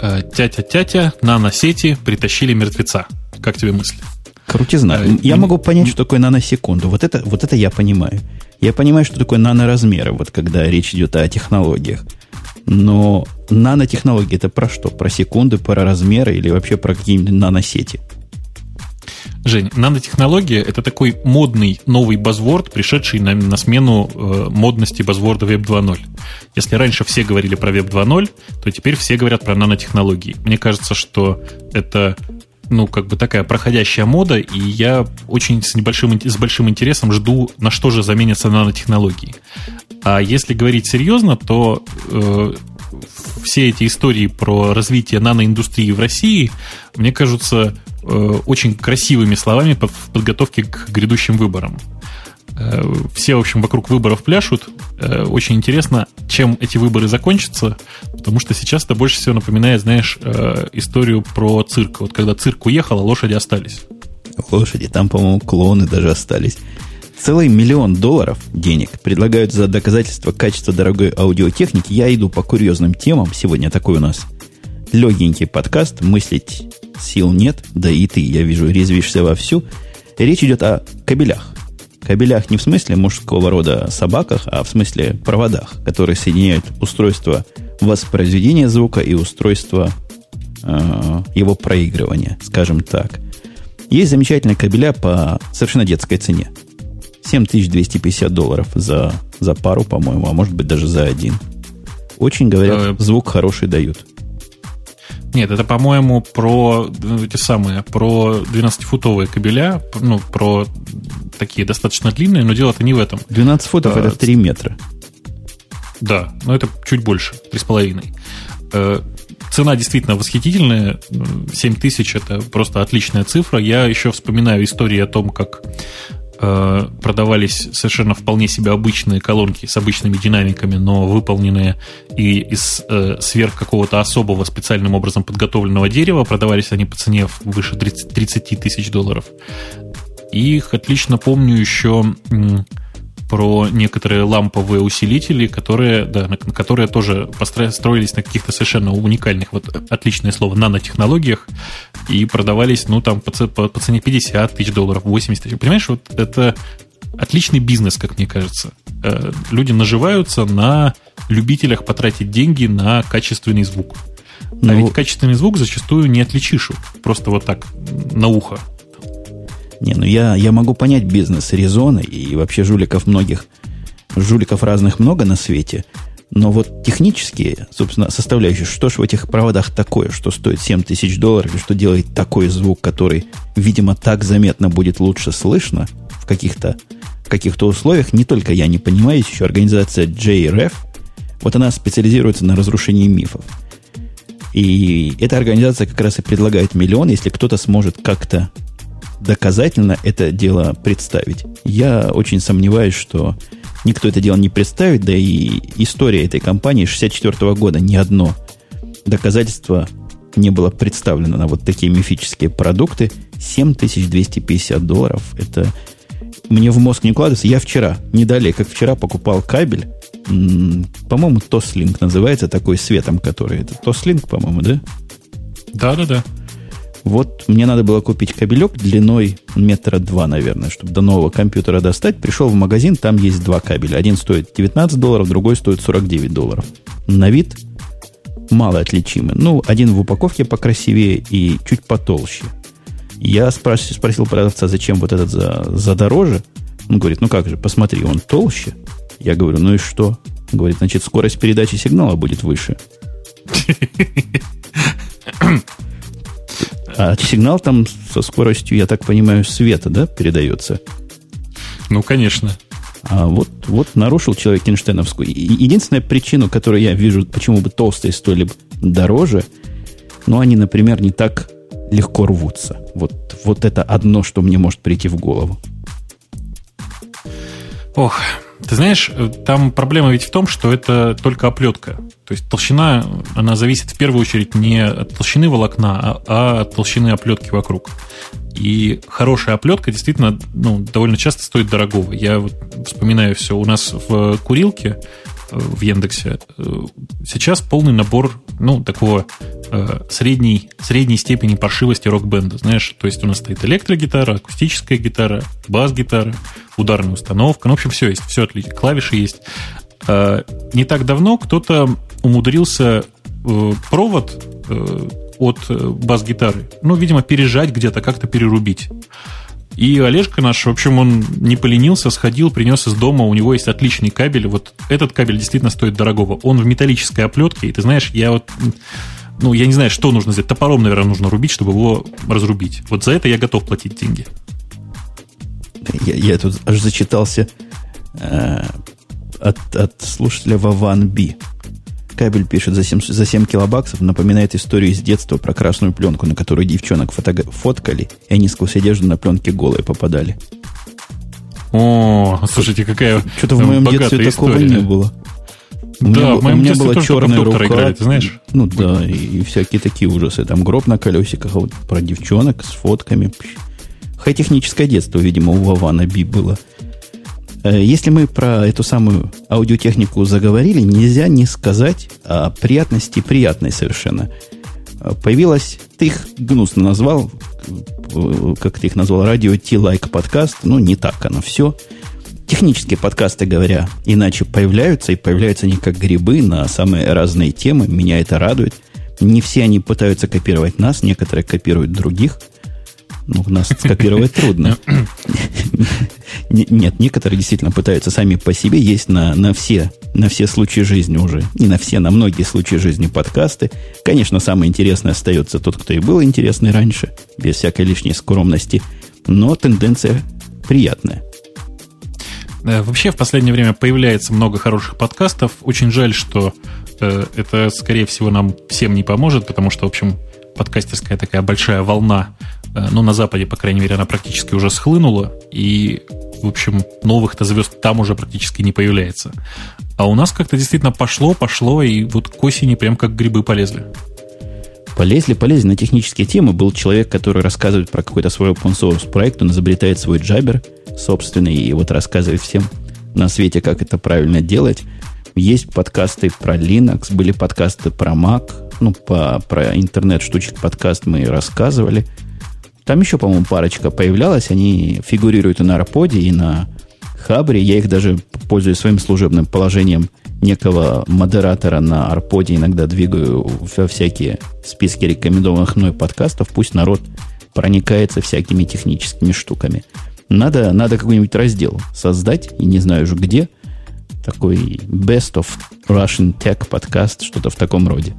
Speaker 2: Э, тятя-тятя, наносети притащили мертвеца. Как тебе мысли?
Speaker 1: Крутизна. А, я могу понять, что такое наносекунду. Вот это, вот это я понимаю. Я понимаю, что такое наноразмеры, вот когда речь идет о технологиях. Но нанотехнологии это про что? Про секунды, про размеры или вообще про какие-нибудь наносети?
Speaker 2: Жень, нанотехнология – это такой модный новый базворд, пришедший на, на смену э, модности базворда Web 2.0. Если раньше все говорили про Web 2.0, то теперь все говорят про нанотехнологии. Мне кажется, что это ну, как бы такая проходящая мода, и я очень с небольшим, с большим интересом жду, на что же заменятся нанотехнологии. А если говорить серьезно, то э, все эти истории про развитие наноиндустрии в России, мне кажутся э, очень красивыми словами в подготовке к грядущим выборам. Э, все, в общем, вокруг выборов пляшут. Э, очень интересно, чем эти выборы закончатся, потому что сейчас это больше всего напоминает, знаешь, э, историю про цирк. Вот когда цирк уехал, а лошади остались.
Speaker 1: Лошади, там, по-моему, клоны даже остались. Целый миллион долларов денег предлагают за доказательство качества дорогой аудиотехники. Я иду по курьезным темам. Сегодня такой у нас легенький подкаст. Мыслить сил нет. Да и ты, я вижу, резвишься вовсю. Речь идет о кабелях Кабелях не в смысле мужского рода собаках, а в смысле проводах, которые соединяют устройство воспроизведения звука и устройство э, его проигрывания, скажем так. Есть замечательные кабеля по совершенно детской цене. 7250 долларов за, за пару, по-моему, а может быть даже за один. Очень, говорят, звук хороший дают.
Speaker 2: Нет, это, по-моему, про ну, эти самые, про 12-футовые кабеля, ну, про такие достаточно длинные, но дело-то не в этом.
Speaker 1: 12 футов а, это 3 метра.
Speaker 2: Да, но это чуть больше, 3,5. Э, цена действительно восхитительная. 7 тысяч – это просто отличная цифра. Я еще вспоминаю истории о том, как продавались совершенно вполне себе обычные колонки с обычными динамиками, но выполненные и из э, сверх какого-то особого специальным образом подготовленного дерева. Продавались они по цене выше 30, 30 тысяч долларов. Их отлично помню еще про некоторые ламповые усилители, которые, да, на, которые тоже построились на каких-то совершенно уникальных, вот отличное слово, нанотехнологиях, и продавались, ну, там, по, по, по цене 50 тысяч долларов, 80 тысяч. Понимаешь, вот это отличный бизнес, как мне кажется. Э, люди наживаются на любителях потратить деньги на качественный звук. А ну, ведь качественный звук зачастую не отличишь просто вот так на ухо.
Speaker 1: Не, ну я, я могу понять бизнес резоны и вообще жуликов многих, жуликов разных много на свете, но вот технические, собственно, составляющие, что же в этих проводах такое, что стоит 7 тысяч долларов и что делает такой звук, который, видимо, так заметно будет лучше слышно в каких-то в каких-то условиях, не только я не понимаю, есть еще организация JRF, вот она специализируется на разрушении мифов. И эта организация как раз и предлагает миллион, если кто-то сможет как-то доказательно это дело представить. Я очень сомневаюсь, что никто это дело не представит, да и история этой компании 64 года ни одно доказательство не было представлено на вот такие мифические продукты. 7250 долларов. Это мне в мозг не укладывается. Я вчера, не далее, как вчера, покупал кабель. По-моему, Тослинг называется, такой светом, который... Это Тослинг, по-моему, да?
Speaker 2: Да-да-да.
Speaker 1: Вот мне надо было купить кабелек длиной метра два, наверное, чтобы до нового компьютера достать. Пришел в магазин, там есть два кабеля. Один стоит 19 долларов, другой стоит 49 долларов. На вид мало отличимы. Ну, один в упаковке покрасивее и чуть потолще. Я спросил, спросил продавца, зачем вот этот за, за дороже. Он говорит, ну как же, посмотри, он толще. Я говорю, ну и что? Он говорит, значит, скорость передачи сигнала будет выше. А сигнал там со скоростью, я так понимаю, света, да, передается?
Speaker 2: Ну, конечно.
Speaker 1: А вот, вот нарушил человек Эйнштейновскую. Единственная причина, которую я вижу, почему бы толстые стоили дороже, ну, они, например, не так легко рвутся. Вот, вот это одно, что мне может прийти в голову.
Speaker 2: Ох, ты знаешь, там проблема ведь в том, что это только оплетка. То есть толщина, она зависит в первую очередь не от толщины волокна, а, а от толщины оплетки вокруг. И хорошая оплетка действительно ну, довольно часто стоит дорогого. Я вот вспоминаю все. У нас в курилке э, в Яндексе э, сейчас полный набор, ну, такого э, средней, средней степени паршивости рок-бенда, знаешь, то есть у нас стоит электрогитара, акустическая гитара, бас-гитара, ударная установка, ну, в общем, все есть, все отлично, клавиши есть. Э, не так давно кто-то умудрился э, провод э, от э, бас-гитары, ну, видимо, пережать где-то, как-то перерубить. И Олежка наш, в общем, он не поленился, сходил, принес из дома, у него есть отличный кабель. Вот этот кабель действительно стоит дорогого. Он в металлической оплетке, и ты знаешь, я вот ну, я не знаю, что нужно сделать. Топором, наверное, нужно рубить, чтобы его разрубить. Вот за это я готов платить деньги.
Speaker 1: Я, я тут аж зачитался э, от, от слушателя Вован Би. Кабель пишет за 7, за 7 килобаксов, напоминает историю из детства про красную пленку, на которую девчонок фото, фоткали, и они сквозь одежду на пленке голые попадали.
Speaker 2: О, слушайте, какая
Speaker 1: Что-то в моем детстве история. такого не было. У да, меня, в моем у меня была черная рука. Играли,
Speaker 2: ты знаешь?
Speaker 1: Ну да, и, и всякие такие ужасы. Там гроб на колесиках, а вот про девчонок с фотками. Хай-техническое детство, видимо, у Вована Би было. Э, если мы про эту самую аудиотехнику заговорили, нельзя не сказать о приятности приятной совершенно. Э, появилась, ты их гнусно назвал, э, как ты их назвал, радио T-Like подкаст, ну, не так оно все. Технические подкасты, говоря, иначе появляются, и появляются они как грибы на самые разные темы. Меня это радует. Не все они пытаются копировать нас, некоторые копируют других – ну, нас скопировать трудно. Нет, некоторые действительно пытаются сами по себе. Есть на, на, все, на все случаи жизни уже. Не на все, на многие случаи жизни подкасты. Конечно, самое интересное остается тот, кто и был интересный раньше, без всякой лишней скромности. Но тенденция приятная.
Speaker 2: Вообще в последнее время появляется много хороших подкастов. Очень жаль, что э, это, скорее всего, нам всем не поможет, потому что, в общем, подкастерская такая большая волна, ну, на Западе, по крайней мере, она практически уже схлынула, и, в общем, новых-то звезд там уже практически не появляется. А у нас как-то действительно пошло, пошло, и вот к осени прям как грибы полезли.
Speaker 1: Полезли, полезли на технические темы. Был человек, который рассказывает про какой-то свой open source проект, он изобретает свой джабер собственный, и вот рассказывает всем на свете, как это правильно делать. Есть подкасты про Linux, были подкасты про Mac, ну, по, про интернет-штучек подкаст мы рассказывали. Там еще, по-моему, парочка появлялась. Они фигурируют и на Арподе, и на Хабре. Я их даже, пользуясь своим служебным положением некого модератора на Арподе, иногда двигаю во всякие списки рекомендованных мной подкастов. Пусть народ проникается всякими техническими штуками. Надо, надо какой-нибудь раздел создать, и не знаю уже где, такой Best of Russian Tech подкаст, что-то в таком роде.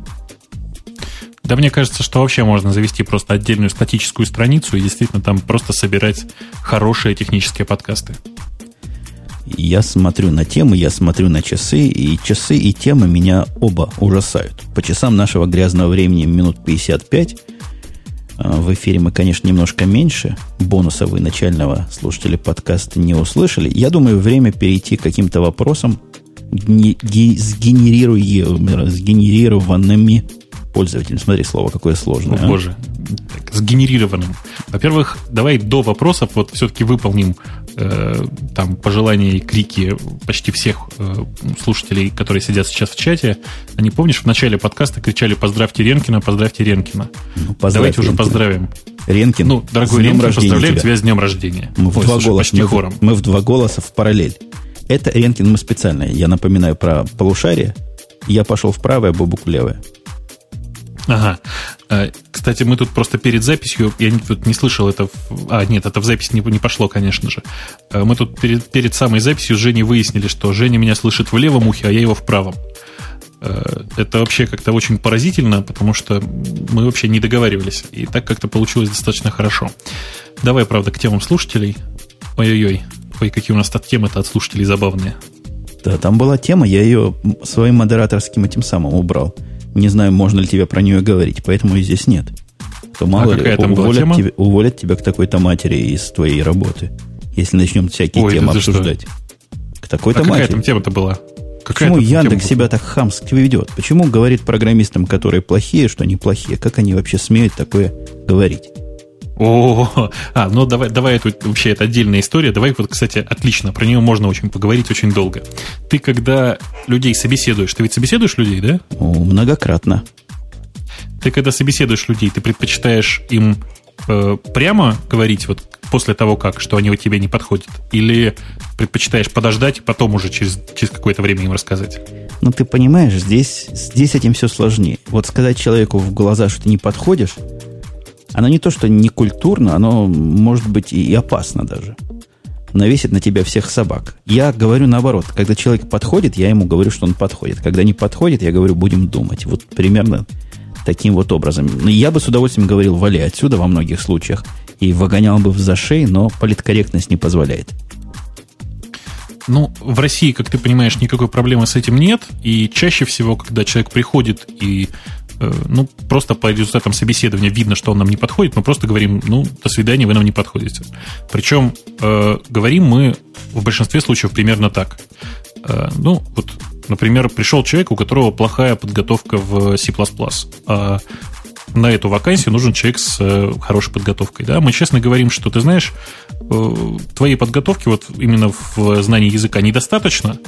Speaker 2: Да мне кажется, что вообще можно завести просто отдельную статическую страницу и действительно там просто собирать хорошие технические подкасты.
Speaker 1: Я смотрю на темы, я смотрю на часы, и часы и темы меня оба ужасают. По часам нашего грязного времени минут 55. А, в эфире мы, конечно, немножко меньше. Бонуса вы начального слушателя подкаста не услышали. Я думаю, время перейти к каким-то вопросам, сгенерированными пользователем. Смотри, слово какое сложное.
Speaker 2: О, а? боже. Сгенерированным. Во-первых, давай до вопросов вот все-таки выполним э, там пожелания и крики почти всех э, слушателей, которые сидят сейчас в чате. Они, помнишь, в начале подкаста кричали «Поздравьте Ренкина, поздравьте Ренкина». Ну, поздравь Давайте Ренкина. уже поздравим.
Speaker 1: Ренкин,
Speaker 2: ну, дорогой Ренкин, поздравляем тебя. тебя с днем рождения.
Speaker 1: Мы в, Ой, два, слушай, голоса, мы, хором. мы в два голоса в параллель. Это Ренкин мы специально. Я напоминаю про полушарие. Я пошел вправо, а Бобук левое.
Speaker 2: Ага. Э, кстати, мы тут просто перед записью, я тут не слышал это... А, нет, это в запись не, не пошло, конечно же. Э, мы тут перед, перед самой записью с Женей выяснили, что Женя меня слышит в левом ухе, а я его в правом. Э, это вообще как-то очень поразительно, потому что мы вообще не договаривались. И так как-то получилось достаточно хорошо. Давай, правда, к темам слушателей. Ой-ой-ой. Ой, какие у нас тут темы-то от слушателей забавные.
Speaker 1: Да, там была тема, я ее своим модераторским этим самым убрал. Не знаю, можно ли тебе про нее говорить, поэтому и здесь нет. То мало а ли, уволят? Тебя, уволят тебя к такой-то матери из твоей работы, если начнем всякие Ой, темы обсуждать. Что?
Speaker 2: К такой-то а матери. какая там тема-то была?
Speaker 1: Какая Почему Яндекс себя так хамски ведет? Почему говорит программистам, которые плохие, что они плохие? Как они вообще смеют такое говорить?
Speaker 2: О, а, ну давай, давай это вообще это отдельная история. Давай вот, кстати, отлично, про нее можно очень поговорить очень долго. Ты когда людей собеседуешь, ты ведь собеседуешь людей, да?
Speaker 1: О, многократно.
Speaker 2: Ты когда собеседуешь людей, ты предпочитаешь им э, прямо говорить вот после того, как, что они у тебя не подходят? Или предпочитаешь подождать и потом уже через, через какое-то время им рассказать?
Speaker 1: Ну, ты понимаешь, здесь, здесь этим все сложнее. Вот сказать человеку в глаза, что ты не подходишь, оно не то, что не культурно, оно может быть и опасно даже. Навесит на тебя всех собак. Я говорю наоборот. Когда человек подходит, я ему говорю, что он подходит. Когда не подходит, я говорю, будем думать. Вот примерно таким вот образом. Ну, я бы с удовольствием говорил, вали отсюда во многих случаях. И выгонял бы в зашей, но политкорректность не позволяет.
Speaker 2: Ну, в России, как ты понимаешь, никакой проблемы с этим нет. И чаще всего, когда человек приходит и ну, просто по результатам собеседования видно, что он нам не подходит, мы просто говорим, ну, до свидания, вы нам не подходите. Причем э, говорим мы в большинстве случаев примерно так. Э, ну, вот, например, пришел человек, у которого плохая подготовка в C++, а на эту вакансию нужен человек с э, хорошей подготовкой. Да? Мы честно говорим, что ты знаешь, э, твоей подготовки вот именно в знании языка недостаточно,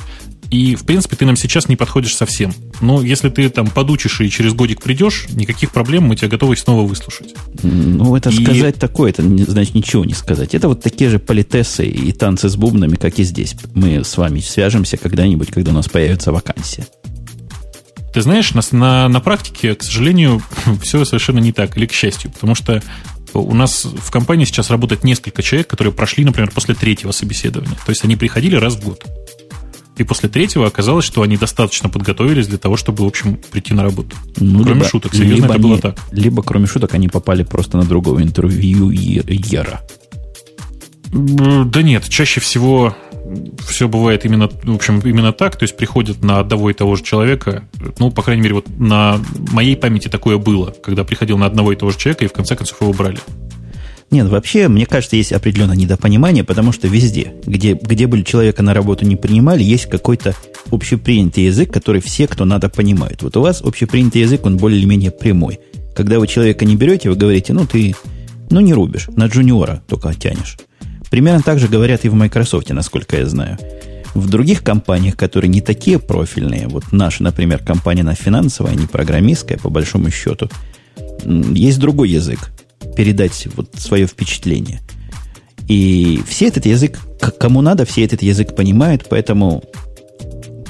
Speaker 2: и, в принципе, ты нам сейчас не подходишь совсем. Но если ты там подучишь и через годик придешь, никаких проблем, мы тебя готовы снова выслушать.
Speaker 1: Ну, это и... сказать такое, это значит ничего не сказать. Это вот такие же политесы и танцы с бубнами, как и здесь. Мы с вами свяжемся когда-нибудь, когда у нас появится вакансия.
Speaker 2: Ты знаешь, на, на, на практике, к сожалению, все совершенно не так, или к счастью, потому что у нас в компании сейчас работает несколько человек, которые прошли, например, после третьего собеседования. То есть они приходили раз в год. И после третьего оказалось, что они достаточно подготовились для того, чтобы, в общем, прийти на работу. Ну, кроме либо, шуток, серьезно, это
Speaker 1: они,
Speaker 2: было так.
Speaker 1: Либо, кроме шуток, они попали просто на другого интервью Ера.
Speaker 2: Да нет, чаще всего все бывает именно, в общем, именно так, то есть приходят на одного и того же человека, ну, по крайней мере, вот на моей памяти такое было, когда приходил на одного и того же человека, и в конце концов его брали.
Speaker 1: Нет, вообще, мне кажется, есть определенное недопонимание, потому что везде, где, где бы человека на работу не принимали, есть какой-то общепринятый язык, который все, кто надо, понимают. Вот у вас общепринятый язык, он более или менее прямой. Когда вы человека не берете, вы говорите, ну, ты, ну, не рубишь, на джуниора только тянешь. Примерно так же говорят и в Microsoft, насколько я знаю. В других компаниях, которые не такие профильные, вот наша, например, компания на финансовая, не программистская, по большому счету, есть другой язык. Передать вот свое впечатление. И все этот язык, кому надо, все этот язык понимают, поэтому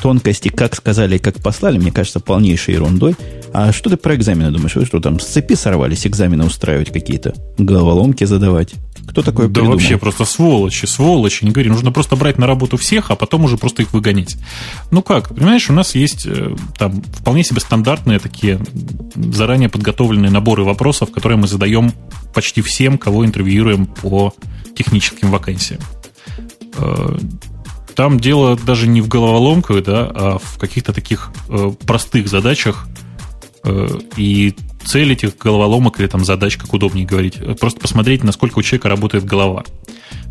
Speaker 1: тонкости, как сказали, как послали, мне кажется, полнейшей ерундой. А что ты про экзамены думаешь? Вы что там с цепи сорвались экзамены устраивать какие-то? Головоломки задавать? Кто такой
Speaker 2: Да придумал? вообще просто сволочи, сволочи. Не говори, нужно просто брать на работу всех, а потом уже просто их выгонять. Ну как, понимаешь, у нас есть э, там вполне себе стандартные такие заранее подготовленные наборы вопросов, которые мы задаем почти всем, кого интервьюируем по техническим вакансиям. Э, там дело даже не в головоломках, да, а в каких-то таких э, простых задачах, и цель этих головоломок или там задач, как удобнее говорить, просто посмотреть, насколько у человека работает голова.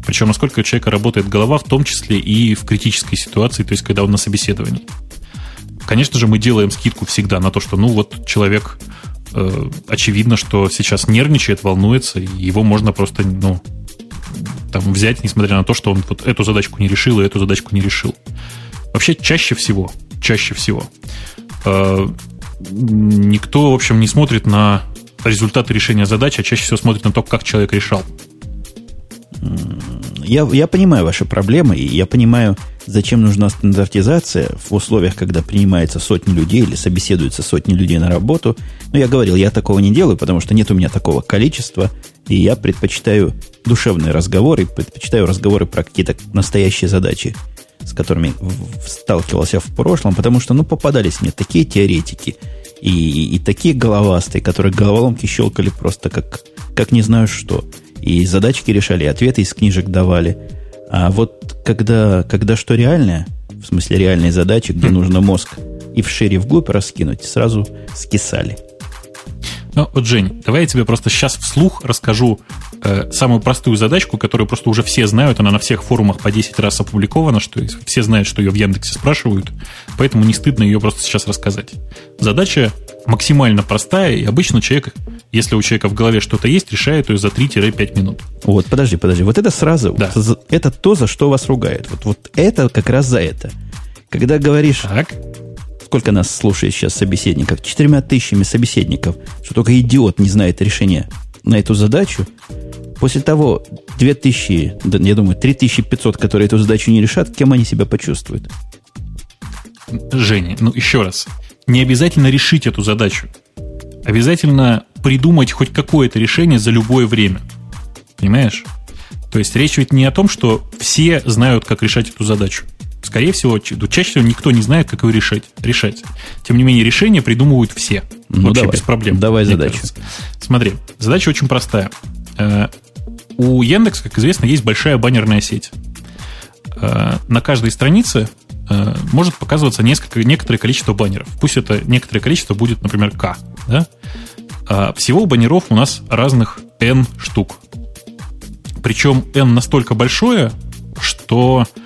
Speaker 2: Причем, насколько у человека работает голова, в том числе и в критической ситуации, то есть, когда он на собеседовании. Конечно же, мы делаем скидку всегда на то, что, ну, вот человек, э, очевидно, что сейчас нервничает, волнуется, и его можно просто, ну, там взять, несмотря на то, что он вот эту задачку не решил и эту задачку не решил. Вообще, чаще всего, чаще всего, э, никто, в общем, не смотрит на результаты решения задачи, а чаще всего смотрит на то, как человек решал.
Speaker 1: Я, я понимаю ваши проблемы, и я понимаю, зачем нужна стандартизация в условиях, когда принимается сотни людей или собеседуются сотни людей на работу. Но я говорил, я такого не делаю, потому что нет у меня такого количества, и я предпочитаю душевные разговоры, предпочитаю разговоры про какие-то настоящие задачи, с которыми сталкивался в прошлом, потому что, ну, попадались мне такие теоретики и, и такие головастые, которые головоломки щелкали просто как, как не знаю что. И задачки решали, и ответы из книжек давали. А вот когда, когда что реальное, в смысле реальные задачи, где нужно мозг и в шире вглубь раскинуть, сразу скисали.
Speaker 2: Ну, вот, Жень, давай я тебе просто сейчас вслух расскажу э, самую простую задачку, которую просто уже все знают, она на всех форумах по 10 раз опубликована, что все знают, что ее в Яндексе спрашивают, поэтому не стыдно ее просто сейчас рассказать. Задача максимально простая, и обычно человек, если у человека в голове что-то есть, решает ее за 3-5 минут.
Speaker 1: Вот, подожди, подожди. Вот это сразу, да. это то, за что вас ругают. Вот, вот это как раз за это. Когда говоришь, так сколько нас слушает сейчас собеседников? Четырьмя тысячами собеседников, что только идиот не знает решения на эту задачу. После того 2000, да, я думаю, 3500, которые эту задачу не решат, кем они себя почувствуют?
Speaker 2: Женя, ну еще раз. Не обязательно решить эту задачу. Обязательно придумать хоть какое-то решение за любое время. Понимаешь? То есть речь ведь не о том, что все знают, как решать эту задачу. Скорее всего, чаще всего никто не знает, как его решать. решать. Тем не менее, решения придумывают все. Ну, Вообще давай, без проблем.
Speaker 1: Давай задачу.
Speaker 2: Кажется. Смотри, задача очень простая. Э, у Яндекса, как известно, есть большая баннерная сеть. Э, на каждой странице э, может показываться несколько, некоторое количество баннеров. Пусть это некоторое количество будет, например, К. Да? Всего баннеров у нас разных N штук. Причем N настолько большое, что э,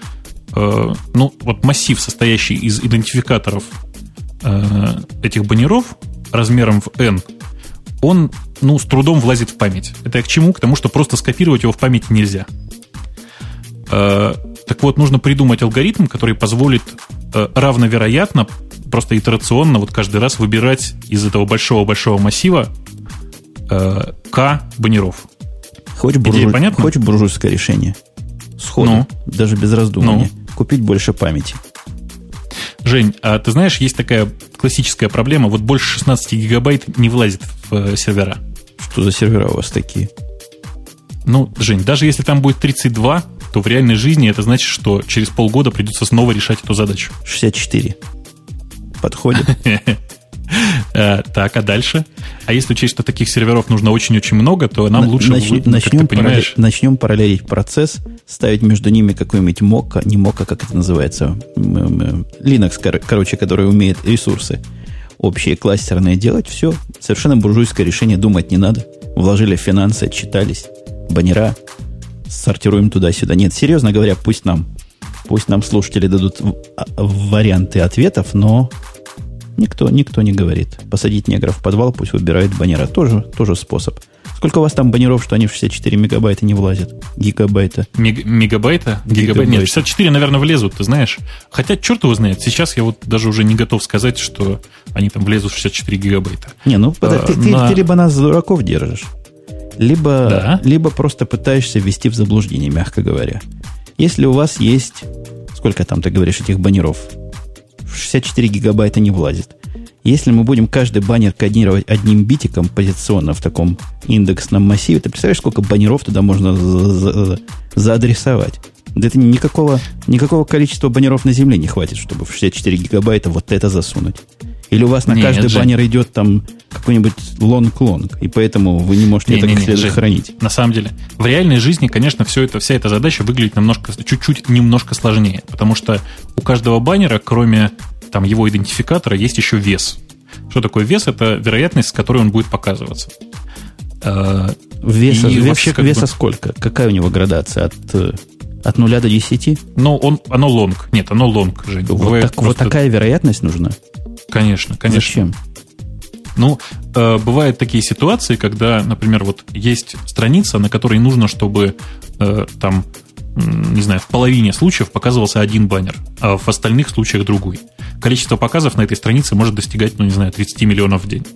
Speaker 2: ну, вот массив, состоящий из идентификаторов э, этих баннеров размером в n, он, ну, с трудом влазит в память. Это я к чему? К тому, что просто скопировать его в памяти нельзя. Э, так вот, нужно придумать алгоритм, который позволит э, равновероятно, просто итерационно, вот каждый раз выбирать из этого большого-большого массива э, К баннеров.
Speaker 1: Хочешь, буржуй, понятно? хочешь буржуйское решение? Сходу, ну, даже без раздумывания. Ну, купить больше памяти.
Speaker 2: Жень, а ты знаешь, есть такая классическая проблема, вот больше 16 гигабайт не влазит в э, сервера.
Speaker 1: Что за сервера у вас такие?
Speaker 2: Ну, Жень, даже если там будет 32, то в реальной жизни это значит, что через полгода придется снова решать эту задачу.
Speaker 1: 64. Подходит.
Speaker 2: Э, так, а дальше? А если учесть, что таких серверов нужно очень-очень много, то нам лучше,
Speaker 1: начнем, понимаешь... начнем параллелить процесс, ставить между ними какой-нибудь мока, не мока, как это называется, Linux, короче, который умеет ресурсы общие кластерные делать, все, совершенно буржуйское решение, думать не надо. Вложили финансы, отчитались, баннера, сортируем туда-сюда. Нет, серьезно говоря, пусть нам, пусть нам слушатели дадут а, варианты ответов, но никто, никто не говорит. Посадить негров в подвал, пусть выбирают баннера. Тоже, тоже способ. Сколько у вас там баннеров, что они в 64 мегабайта не влазят? Гигабайта.
Speaker 2: Мег, мегабайта? Гигабайт? Нет, 64, наверное, влезут, ты знаешь. Хотя, черт его знает, сейчас я вот даже уже не готов сказать, что они там влезут в 64 гигабайта.
Speaker 1: Не, ну, а, ты, на... ты, ты либо нас дураков держишь, либо, да. либо просто пытаешься ввести в заблуждение, мягко говоря. Если у вас есть, сколько там, ты говоришь, этих баннеров, 64 гигабайта не влазит. Если мы будем каждый баннер кодировать одним битиком позиционно в таком индексном массиве, ты представляешь, сколько баннеров туда можно за за заадресовать? Да это никакого, никакого количества баннеров на Земле не хватит, чтобы в 64 гигабайта вот это засунуть. Или у вас на не, каждый нет, баннер Жень. идет там какой-нибудь long long, и поэтому вы не можете не, это не, как следует Жень, хранить.
Speaker 2: На самом деле, в реальной жизни, конечно, все это, вся эта задача выглядит немножко, чуть-чуть немножко сложнее, потому что у каждого баннера, кроме там его идентификатора, есть еще вес. Что такое вес? Это вероятность, с которой он будет показываться.
Speaker 1: Э, веса, и вес, вообще как веса бы... сколько? Какая у него градация? От, э, от 0 до 10?
Speaker 2: Ну, он, оно long. Нет, оно long, Жень.
Speaker 1: Вот, так, просто... вот такая вероятность нужна?
Speaker 2: Конечно, конечно.
Speaker 1: Зачем?
Speaker 2: Ну, э, бывают такие ситуации, когда, например, вот есть страница, на которой нужно, чтобы э, там не знаю, в половине случаев показывался один баннер, а в остальных случаях другой. Количество показов на этой странице может достигать, ну, не знаю, 30 миллионов в день.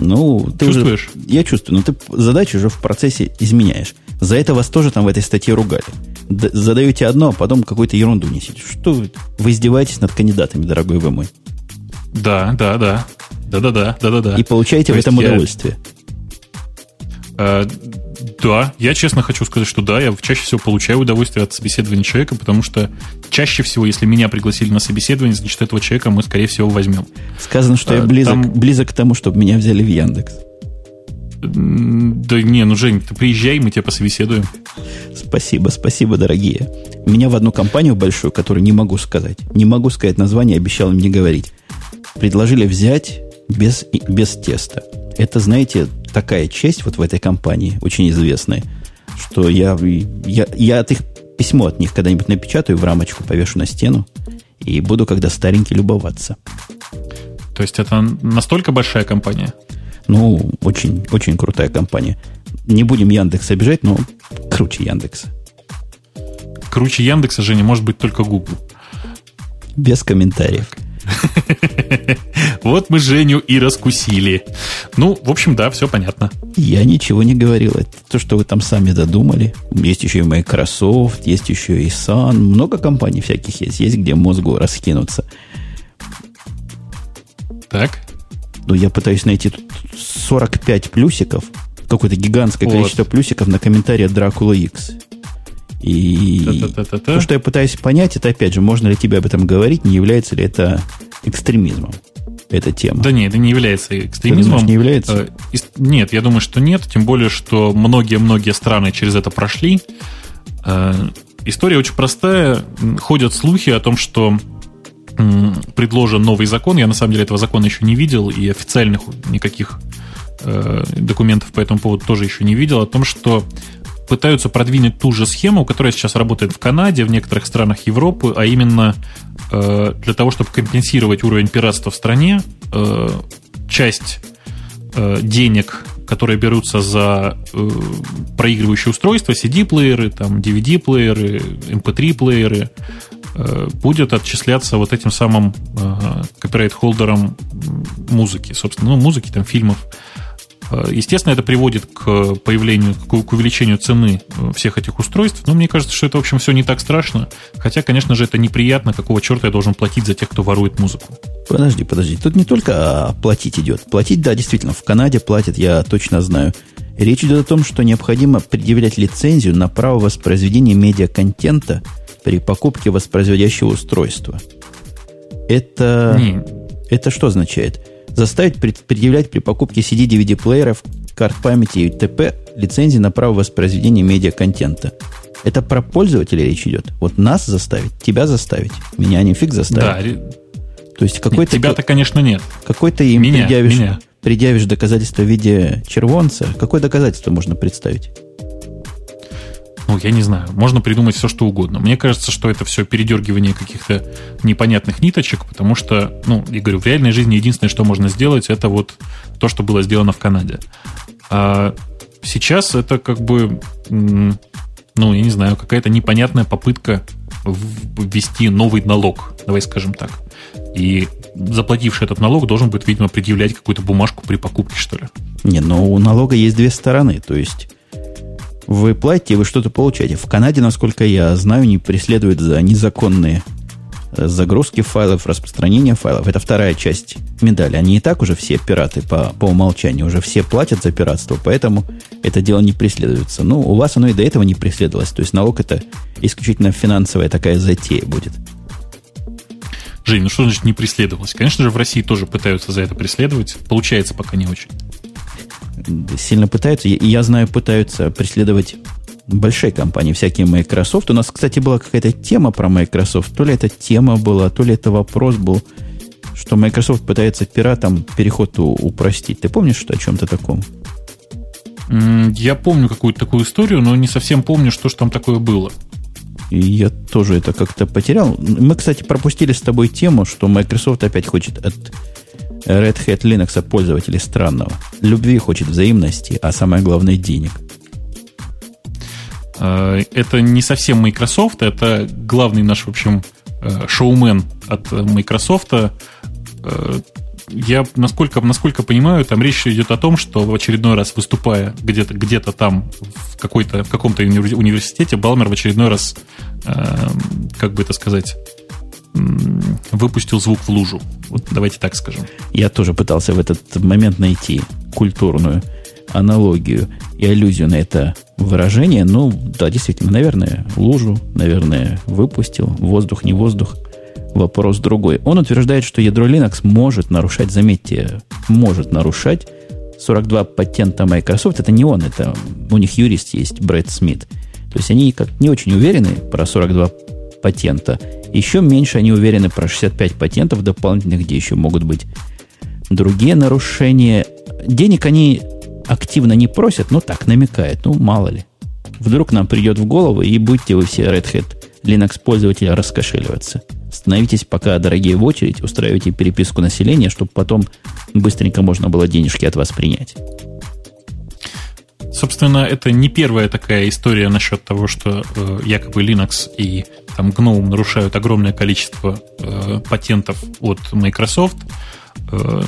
Speaker 1: Ну, ты Чувствуешь? Уже, я чувствую, но ты задачу уже в процессе изменяешь. За это вас тоже там в этой статье ругали. Задаете одно, а потом какую-то ерунду несете. Что вы? Вы издеваетесь над кандидатами, дорогой вы мой.
Speaker 2: Да, да, да. Да-да-да, да-да-да.
Speaker 1: И получаете То в этом я... удовольствие.
Speaker 2: А, да, я честно хочу сказать, что да, я чаще всего получаю удовольствие от собеседования человека, потому что чаще всего, если меня пригласили на собеседование, значит, этого человека мы, скорее всего, возьмем.
Speaker 1: Сказано, что а, я близок, там... близок к тому, чтобы меня взяли в Яндекс.
Speaker 2: Да не, ну, Жень, ты приезжай, мы тебя пособеседуем.
Speaker 1: Спасибо, спасибо, дорогие. Меня в одну компанию большую, которую не могу сказать, не могу сказать название, обещал им не говорить, предложили взять без, без теста. Это, знаете, такая честь вот в этой компании, очень известной, что я, я, я от их письмо от них когда-нибудь напечатаю в рамочку, повешу на стену и буду, когда старенький, любоваться.
Speaker 2: То есть это настолько большая компания?
Speaker 1: Ну, очень, очень крутая компания. Не будем Яндекс обижать, но круче Яндекса.
Speaker 2: Круче Яндекса, Женя, может быть только Google.
Speaker 1: Без комментариев.
Speaker 2: Вот мы Женю и раскусили. Ну, в общем, да, все понятно.
Speaker 1: Я ничего не говорил. Это то, что вы там сами додумали. Есть еще и Microsoft, есть еще и Sun. Много компаний всяких есть. Есть где мозгу раскинуться.
Speaker 2: Так.
Speaker 1: Ну, я пытаюсь найти тут 45 плюсиков. Какое-то гигантское вот. количество плюсиков на комментарии от Dracula X. И то, что я пытаюсь понять, это опять же, можно ли тебе об этом говорить, не является ли это экстремизмом, эта тема.
Speaker 2: Да нет, это не является экстремизмом.
Speaker 1: думаешь, не является?
Speaker 2: Э, нет, я думаю, что нет, тем более, что многие-многие страны через это прошли. Э, история очень простая. Ходят слухи о том, что предложен новый закон. Я на самом деле этого закона еще не видел, и официальных никаких документов по этому поводу тоже еще не видел, о том, что пытаются продвинуть ту же схему, которая сейчас работает в Канаде, в некоторых странах Европы, а именно э, для того, чтобы компенсировать уровень пиратства в стране, э, часть э, денег, которые берутся за э, проигрывающие устройства, CD-плееры, там, DVD-плееры, MP3-плееры, э, будет отчисляться вот этим самым э, копирайт-холдером музыки, собственно, ну, музыки, там, фильмов, Э, естественно, это приводит к появлению, к увеличению цены э, всех этих устройств, но мне кажется, что это, в общем, все не так страшно. Хотя, конечно же, это неприятно, какого черта я должен платить за тех, кто ворует музыку.
Speaker 1: Подожди, подожди. Тут не только платить идет. Платить, да, действительно, в Канаде платят, я точно знаю. Речь идет о том, что необходимо предъявлять лицензию на право воспроизведения медиаконтента при покупке воспроизводящего устройства. Это, Не. это что означает? Заставить предъявлять при покупке CD-DVD-плееров, карт памяти и т.п. лицензии на право воспроизведения медиаконтента. Это про пользователя речь идет. Вот нас заставить, тебя заставить. Меня не фиг заставить. Да.
Speaker 2: То есть какой-то... Тебя-то, конечно, нет.
Speaker 1: Какой-то им меня, предъявишь, меня. предъявишь доказательство в виде червонца. Какое доказательство можно представить?
Speaker 2: Ну, я не знаю. Можно придумать все, что угодно. Мне кажется, что это все передергивание каких-то непонятных ниточек, потому что, ну, я говорю, в реальной жизни единственное, что можно сделать, это вот то, что было сделано в Канаде. А сейчас это как бы ну, я не знаю, какая-то непонятная попытка ввести новый налог, давай скажем так. И заплативший этот налог должен будет, видимо, предъявлять какую-то бумажку при покупке, что ли.
Speaker 1: Не, но у налога есть две стороны. То есть вы платите, вы что-то получаете. В Канаде, насколько я знаю, не преследуют за незаконные загрузки файлов, распространения файлов. Это вторая часть медали. Они и так уже все пираты по, по умолчанию, уже все платят за пиратство, поэтому это дело не преследуется. Ну, у вас оно и до этого не преследовалось. То есть налог это исключительно финансовая такая затея будет.
Speaker 2: Жень, ну что значит не преследовалось? Конечно же, в России тоже пытаются за это преследовать. Получается пока не очень.
Speaker 1: Сильно пытаются. И я знаю, пытаются преследовать большие компании, всякие Microsoft. У нас, кстати, была какая-то тема про Microsoft. То ли это тема была, то ли это вопрос был, что Microsoft пытается пиратам переход упростить. Ты помнишь что о чем-то таком?
Speaker 2: Я помню какую-то такую историю, но не совсем помню, что же там такое было.
Speaker 1: И я тоже это как-то потерял. Мы, кстати, пропустили с тобой тему, что Microsoft опять хочет от Red Hat Linux пользователей странного. Любви хочет взаимности, а самое главное денег –
Speaker 2: Э, это не совсем Microsoft, это главный наш, в общем, э, шоумен от Microsoft. Э, я, насколько, насколько понимаю, там речь идет о том, что в очередной раз выступая где-то где там в, какой-то, в каком-то университете, Балмер в очередной раз, как бы это сказать, выпустил звук в лужу. Вот давайте так скажем.
Speaker 1: Я тоже пытался в этот момент найти культурную аналогию и аллюзию на это выражение. Ну, да, действительно, наверное, лужу, наверное, выпустил. Воздух, не воздух. Вопрос другой. Он утверждает, что ядро Linux может нарушать, заметьте, может нарушать 42 патента Microsoft. Это не он, это у них юрист есть, Брэд Смит. То есть они как не очень уверены про 42 патента. Еще меньше они уверены про 65 патентов дополнительных, где еще могут быть другие нарушения. Денег они активно не просят, но так намекает, ну мало ли. Вдруг нам придет в голову, и будьте вы все Red Hat Linux пользователи раскошеливаться. Становитесь пока дорогие в очередь, устраивайте переписку населения, чтобы потом быстренько можно было денежки от вас принять.
Speaker 2: Собственно, это не первая такая история насчет того, что э, якобы Linux и там GNOME нарушают огромное количество э, патентов от Microsoft. Э,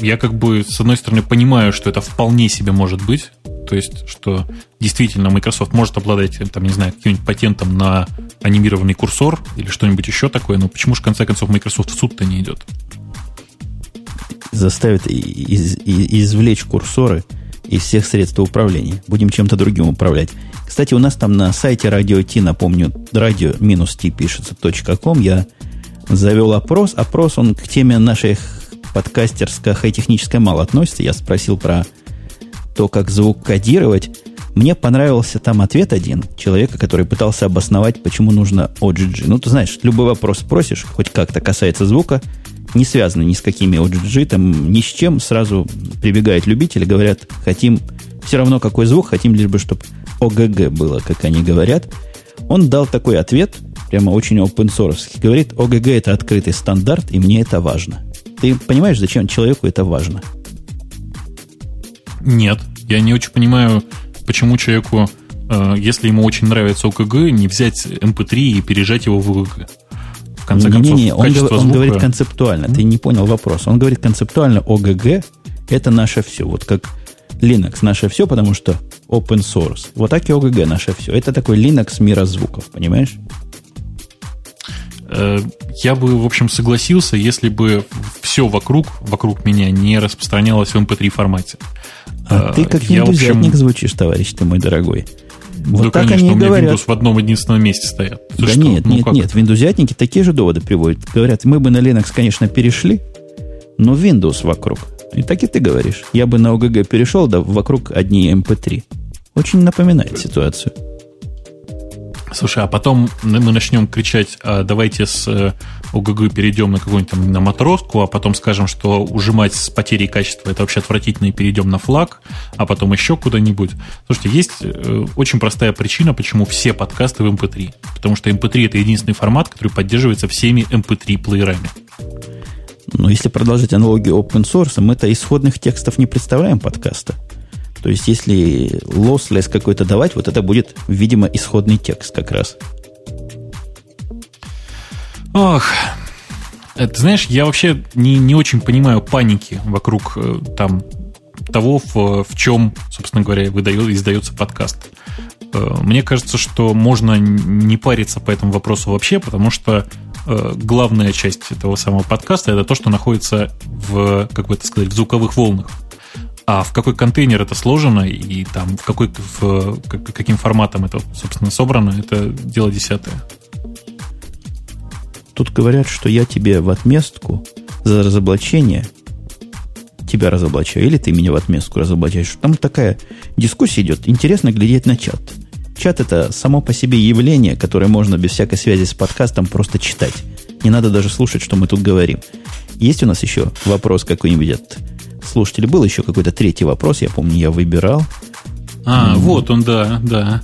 Speaker 2: я как бы, с одной стороны, понимаю, что это вполне себе может быть, то есть, что действительно Microsoft может обладать, там, не знаю, каким-нибудь патентом на анимированный курсор или что-нибудь еще такое, но почему же, в конце концов, Microsoft в суд-то не идет?
Speaker 1: Заставит из, из, извлечь курсоры из всех средств управления. Будем чем-то другим управлять. Кстати, у нас там на сайте Radio T, напомню, radio-t пишется .com, я завел опрос. Опрос, он к теме наших подкастерская хай-техническая мало относится. Я спросил про то, как звук кодировать. Мне понравился там ответ один человека, который пытался обосновать, почему нужно OGG. Ну, ты знаешь, любой вопрос спросишь, хоть как-то касается звука, не связано ни с какими OGG, там ни с чем, сразу прибегают любители, говорят, хотим все равно какой звук, хотим лишь бы, чтобы OGG было, как они говорят. Он дал такой ответ, прямо очень open source. Говорит, OGG это открытый стандарт, и мне это важно. Ты понимаешь, зачем человеку это важно?
Speaker 2: Нет, я не очень понимаю, почему человеку, э, если ему очень нравится ОКГ, не взять MP3 эм и пережать его в ОКГ.
Speaker 1: В конце не, концов, не, не, он, гов, он говорит концептуально. Mm-hmm. Ты не понял вопрос. Он говорит концептуально ОГГ это наше все. Вот как Linux наше все, потому что open source. Вот так и ОГГ наше все. Это такой Linux мира звуков, понимаешь?
Speaker 2: Э, я бы, в общем, согласился, если бы все вокруг, вокруг меня не распространялось в MP3 формате.
Speaker 1: А, а ты как индузиатник общем... звучишь, товарищ ты мой дорогой.
Speaker 2: Вот да, так конечно, они у меня говорят. Windows в одном единственном месте стоят.
Speaker 1: Ты да что? нет, ну, нет, как? нет. Виндузиатники такие же доводы приводят. Говорят, мы бы на Linux, конечно, перешли, но Windows вокруг. И так и ты говоришь. Я бы на OGG перешел, да вокруг одни MP3. Очень напоминает ситуацию.
Speaker 2: Слушай, а потом мы начнем кричать, а давайте с э, ОГГ перейдем на какую-нибудь там на матроску, а потом скажем, что ужимать с потерей качества это вообще отвратительно, и перейдем на флаг, а потом еще куда-нибудь. Слушайте, есть э, очень простая причина, почему все подкасты в MP3. Эм Потому что MP3 эм это единственный формат, который поддерживается всеми MP3-плеерами. Эм
Speaker 1: Но если продолжить аналогию open source, мы-то исходных текстов не представляем подкаста. То есть, если lossless какой-то давать, вот это будет, видимо, исходный текст как раз.
Speaker 2: Ох, ты знаешь, я вообще не, не очень понимаю паники вокруг э, там того, в, в чем, собственно говоря, выдает, издается подкаст. Э, мне кажется, что можно не париться по этому вопросу вообще, потому что э, главная часть этого самого подкаста это то, что находится в, как бы это сказать, в звуковых волнах. А в какой контейнер это сложено и там в какой в, каким форматом это, собственно, собрано, это дело десятое.
Speaker 1: Тут говорят, что я тебе в отместку за разоблачение тебя разоблачаю, или ты меня в отместку разоблачаешь. Там такая дискуссия идет. Интересно глядеть на чат. Чат это само по себе явление, которое можно без всякой связи с подкастом просто читать. Не надо даже слушать, что мы тут говорим. Есть у нас еще вопрос какой-нибудь от слушателей. Был еще какой-то третий вопрос, я помню, я выбирал.
Speaker 2: А, mm. вот он, да, да.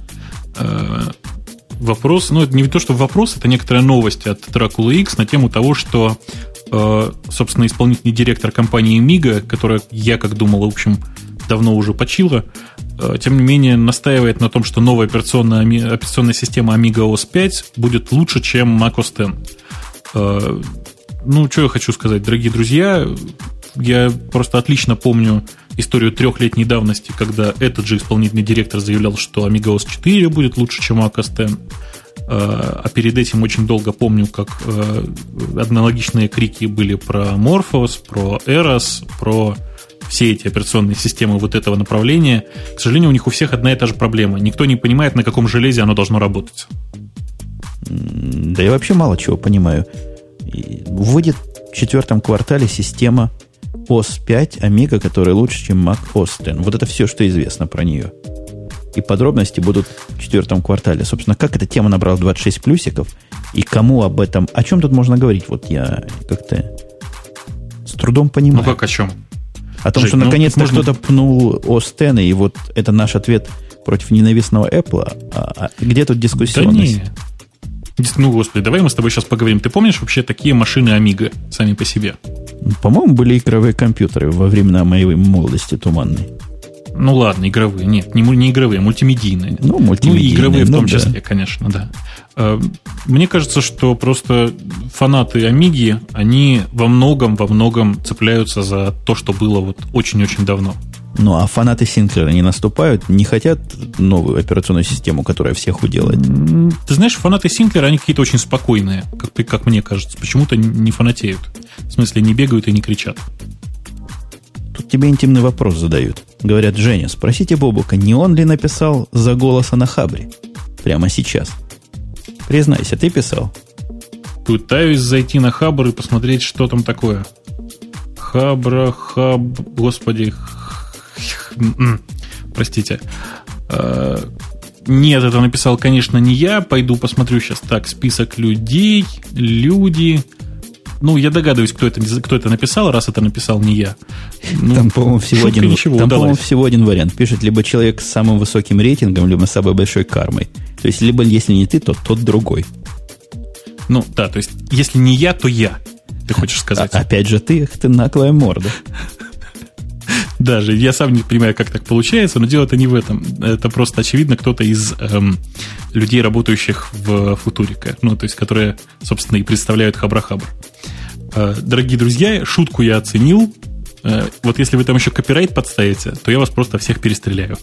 Speaker 2: Э, вопрос, ну, это не то, что вопрос, это некоторая новость от Dracula X на тему того, что, э, собственно, исполнительный директор компании Miga, которая, я как думал, в общем, давно уже почила, э, тем не менее настаивает на том, что новая операционная, операционная система Amiga OS 5 будет лучше, чем macOS 10. Ну, что я хочу сказать, дорогие друзья, я просто отлично помню историю трехлетней давности, когда этот же исполнительный директор заявлял, что Amiga OS 4 будет лучше, чем Mac X. А перед этим очень долго помню, как э, аналогичные крики были про Morphos, про Eros, про все эти операционные системы вот этого направления. К сожалению, у них у всех одна и та же проблема. Никто не понимает, на каком железе оно должно работать.
Speaker 1: Да я вообще мало чего понимаю. Выйдет в четвертом квартале система OS 5 Amiga, которая лучше, чем Mac OS 10. Вот это все, что известно про нее. И подробности будут в четвертом квартале. Собственно, как эта тема набрала 26 плюсиков, и кому об этом... О чем тут можно говорить? Вот я как-то с трудом понимаю.
Speaker 2: Ну как о чем?
Speaker 1: О том, Жень, что ну, наконец-то можно... кто-то пнул OS 10, и вот это наш ответ против ненавистного Apple. А, а где тут дискуссионность? Да
Speaker 2: ну, господи, давай мы с тобой сейчас поговорим. Ты помнишь вообще такие машины Amiga сами по себе?
Speaker 1: По-моему, были игровые компьютеры во времена моей молодости туманной.
Speaker 2: Ну ладно, игровые. Нет, не, не игровые, а мультимедийные.
Speaker 1: Ну, мультимедийные.
Speaker 2: Ну, и игровые в ну, том да. числе, конечно, да. Э, мне кажется, что просто фанаты Амиги, они во многом, во многом цепляются за то, что было вот очень-очень давно.
Speaker 1: Ну, а фанаты Синклера не наступают, не хотят новую операционную систему, которая всех уделает?
Speaker 2: Ты знаешь, фанаты Синклера, они какие-то очень спокойные, как, как мне кажется. Почему-то не фанатеют. В смысле, не бегают и не кричат.
Speaker 1: Тут тебе интимный вопрос задают. Говорят, Женя, спросите Бобука, не он ли написал за голоса на Хабре? Прямо сейчас. Признайся, ты писал?
Speaker 2: Пытаюсь зайти на Хабр и посмотреть, что там такое. Хабра, Хаб... Господи, Простите. А, нет, это написал, конечно, не я. Пойду посмотрю сейчас. Так, список людей, люди. Ну, я догадываюсь, кто это, кто это написал, раз это написал не я.
Speaker 1: Ну, там, по-моему, всего, один, ничего, там, по-моему, всего один вариант. Пишет либо человек с самым высоким рейтингом, либо с самой большой кармой. То есть, либо если не ты, то тот другой.
Speaker 2: Ну, да, то есть, если не я, то я. Ты хочешь сказать? А,
Speaker 1: опять же, ты, ты наглая морда.
Speaker 2: Даже я сам не понимаю, как так получается, но дело-то не в этом. Это просто, очевидно, кто-то из эм, людей, работающих в Футурика. Ну, то есть, которые, собственно, и представляют Хабрахабр. Э, дорогие друзья, шутку я оценил. Э, вот если вы там еще копирайт подставите, то я вас просто всех перестреляю.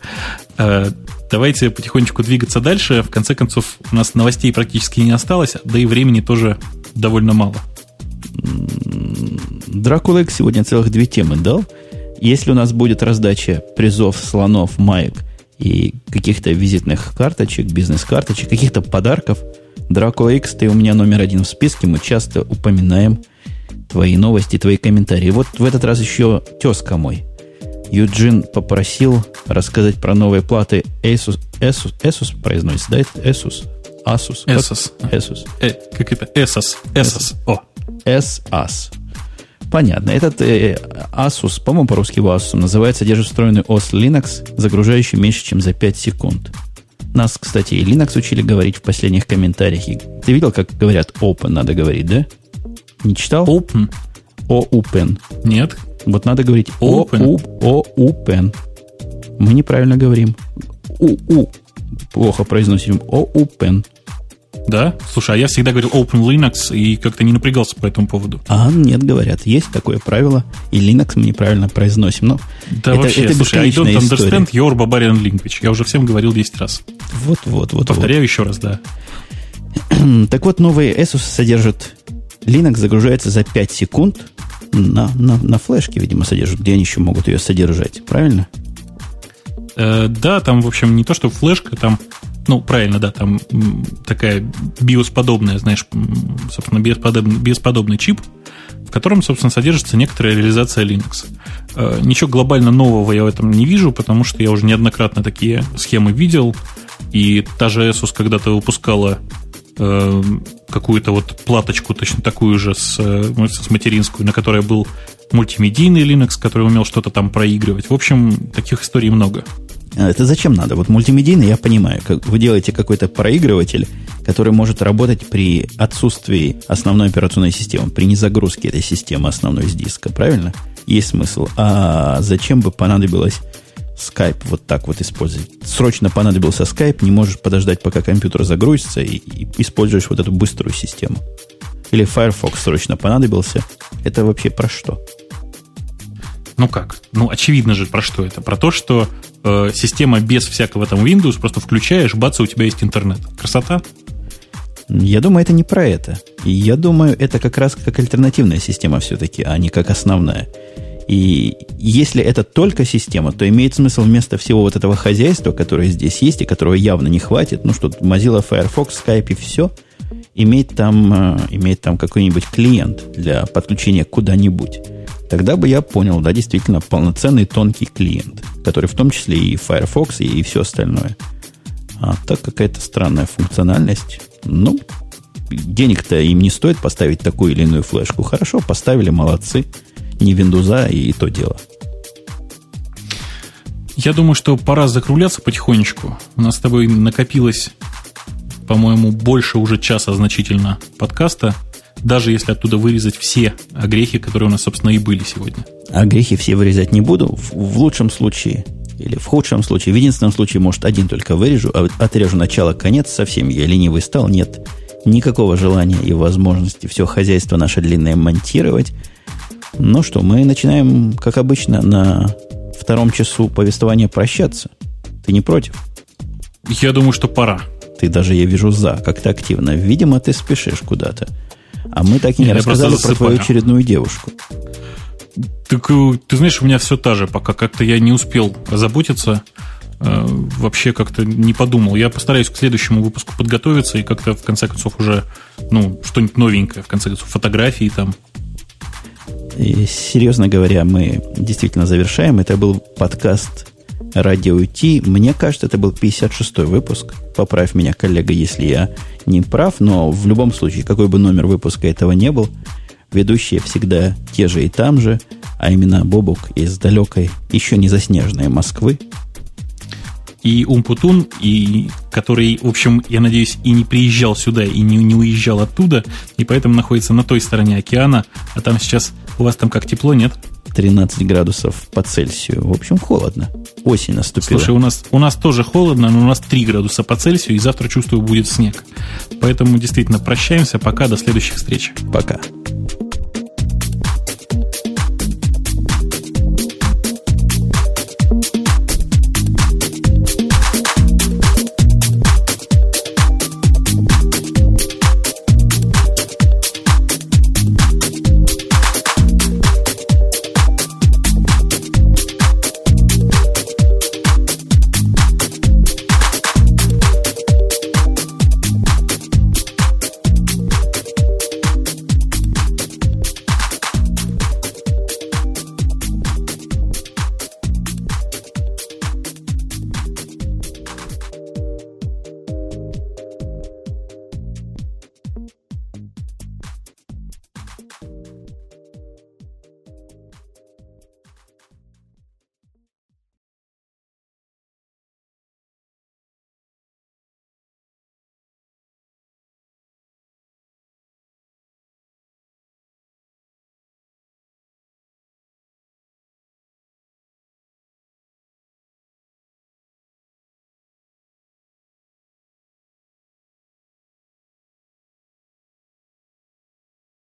Speaker 2: Э, давайте потихонечку двигаться дальше. В конце концов, у нас новостей практически не осталось, да и времени тоже довольно мало.
Speaker 1: Дракула X сегодня целых две темы дал. Если у нас будет раздача призов, слонов, маек и каких-то визитных карточек, бизнес-карточек, каких-то подарков, Дракула X, ты у меня номер один в списке, мы часто упоминаем твои новости, твои комментарии. Вот в этот раз еще тезка мой. Юджин попросил рассказать про новые платы Asus. Asus, Asus произносится, да? Это Asus. Asus.
Speaker 2: Asus.
Speaker 1: Asus.
Speaker 2: Э, как это? Asus. Asus. О.
Speaker 1: SAS. Понятно. Этот э, Asus, по-моему, по-русски его Asus называется, содержит встроенный OS Linux, загружающий меньше, чем за 5 секунд. Нас, кстати, и Linux учили говорить в последних комментариях. И ты видел, как говорят open, надо говорить, да? Не читал?
Speaker 2: Open?
Speaker 1: O-open.
Speaker 2: Нет.
Speaker 1: Вот надо говорить
Speaker 2: Open.
Speaker 1: O-open. Мы неправильно говорим. У-у. Плохо произносим. O-open.
Speaker 2: Да? Слушай, а я всегда говорил Open Linux и как-то не напрягался по этому поводу.
Speaker 1: А нет, говорят, есть такое правило, и Linux мы неправильно произносим. Но
Speaker 2: Да
Speaker 1: это,
Speaker 2: вообще,
Speaker 1: это
Speaker 2: слушай, I don't
Speaker 1: бесконечная история.
Speaker 2: understand your barbarian language. Я уже всем говорил 10 раз.
Speaker 1: Вот, вот, вот.
Speaker 2: Повторяю еще раз, да.
Speaker 1: вот. Так вот, новые Asus содержат Linux загружается за 5 секунд на, на, на флешке, видимо, содержат, где они еще могут ее содержать. Правильно?
Speaker 2: Э, да, там, в общем, не то, что флешка, там, ну, правильно, да, там такая биосподобная, знаешь, собственно, биосподобный, биосподобный чип, в котором, собственно, содержится некоторая реализация Linux. Э, ничего глобально нового я в этом не вижу, потому что я уже неоднократно такие схемы видел, и та же Asus когда-то выпускала э, какую-то вот платочку, точно такую же с, э, с материнскую, на которой был мультимедийный Linux, который умел что-то там проигрывать. В общем, таких историй много.
Speaker 1: А Это зачем надо? Вот мультимедийный, я понимаю, как вы делаете какой-то проигрыватель, который может работать при отсутствии основной операционной системы, при незагрузке этой системы основной с диска, правильно? Есть смысл. А зачем бы понадобилось Skype вот так вот использовать? Срочно понадобился Skype, не можешь подождать, пока компьютер загрузится, и, и используешь вот эту быструю систему. Или Firefox срочно понадобился. Это вообще про что?
Speaker 2: Ну как? Ну, очевидно же, про что это. Про то, что э, система без всякого там Windows, просто включаешь, бац, у тебя есть интернет. Красота?
Speaker 1: Я думаю, это не про это. Я думаю, это как раз как альтернативная система все-таки, а не как основная. И если это только система, то имеет смысл вместо всего вот этого хозяйства, которое здесь есть и которого явно не хватит, ну что, Mozilla, Firefox, Skype и все, иметь там, э, иметь там какой-нибудь клиент для подключения куда-нибудь. Тогда бы я понял, да, действительно, полноценный тонкий клиент, который в том числе и Firefox, и, и все остальное. А так какая-то странная функциональность. Ну, денег-то им не стоит поставить такую или иную флешку. Хорошо, поставили, молодцы. Не Windows, и то дело.
Speaker 2: Я думаю, что пора закругляться потихонечку. У нас с тобой накопилось, по-моему, больше уже часа значительно подкаста, даже если оттуда вырезать все огрехи, которые у нас, собственно, и были сегодня.
Speaker 1: А грехи все вырезать не буду. В, в лучшем случае или в худшем случае, в единственном случае, может, один только вырежу, а отрежу начало, конец, совсем я ленивый стал, нет никакого желания и возможности все хозяйство наше длинное монтировать. Ну что, мы начинаем, как обычно, на втором часу повествования прощаться. Ты не против?
Speaker 2: Я думаю, что пора.
Speaker 1: Ты даже, я вижу, за, как-то активно. Видимо, ты спешишь куда-то. А мы так и не
Speaker 2: Я
Speaker 1: рассказали про твою очередную девушку.
Speaker 2: Так, э, ты знаешь, у меня все та же, пока как-то я не успел озаботиться, э, вообще как-то не подумал. Я постараюсь к следующему выпуску подготовиться и как-то в конце концов уже, ну, что-нибудь новенькое, в конце концов, фотографии там.
Speaker 1: И, серьезно говоря, мы действительно завершаем. Это был подкаст Радио Ти. Мне кажется, это был 56-й выпуск. Поправь меня, коллега, если я не прав, но в любом случае, какой бы номер выпуска этого не был, ведущие всегда те же и там же, а именно Бобук из далекой, еще не заснеженной Москвы.
Speaker 2: И Умпутун, и который, в общем, я надеюсь, и не приезжал сюда, и не, не уезжал оттуда, и поэтому находится на той стороне океана, а там сейчас, у вас там как тепло, нет?
Speaker 1: 13 градусов по Цельсию. В общем, холодно. Осень наступила.
Speaker 2: Слушай, у нас, у нас тоже холодно, но у нас 3 градуса по Цельсию, и завтра, чувствую, будет снег. Поэтому действительно прощаемся. Пока, до следующих встреч.
Speaker 1: Пока.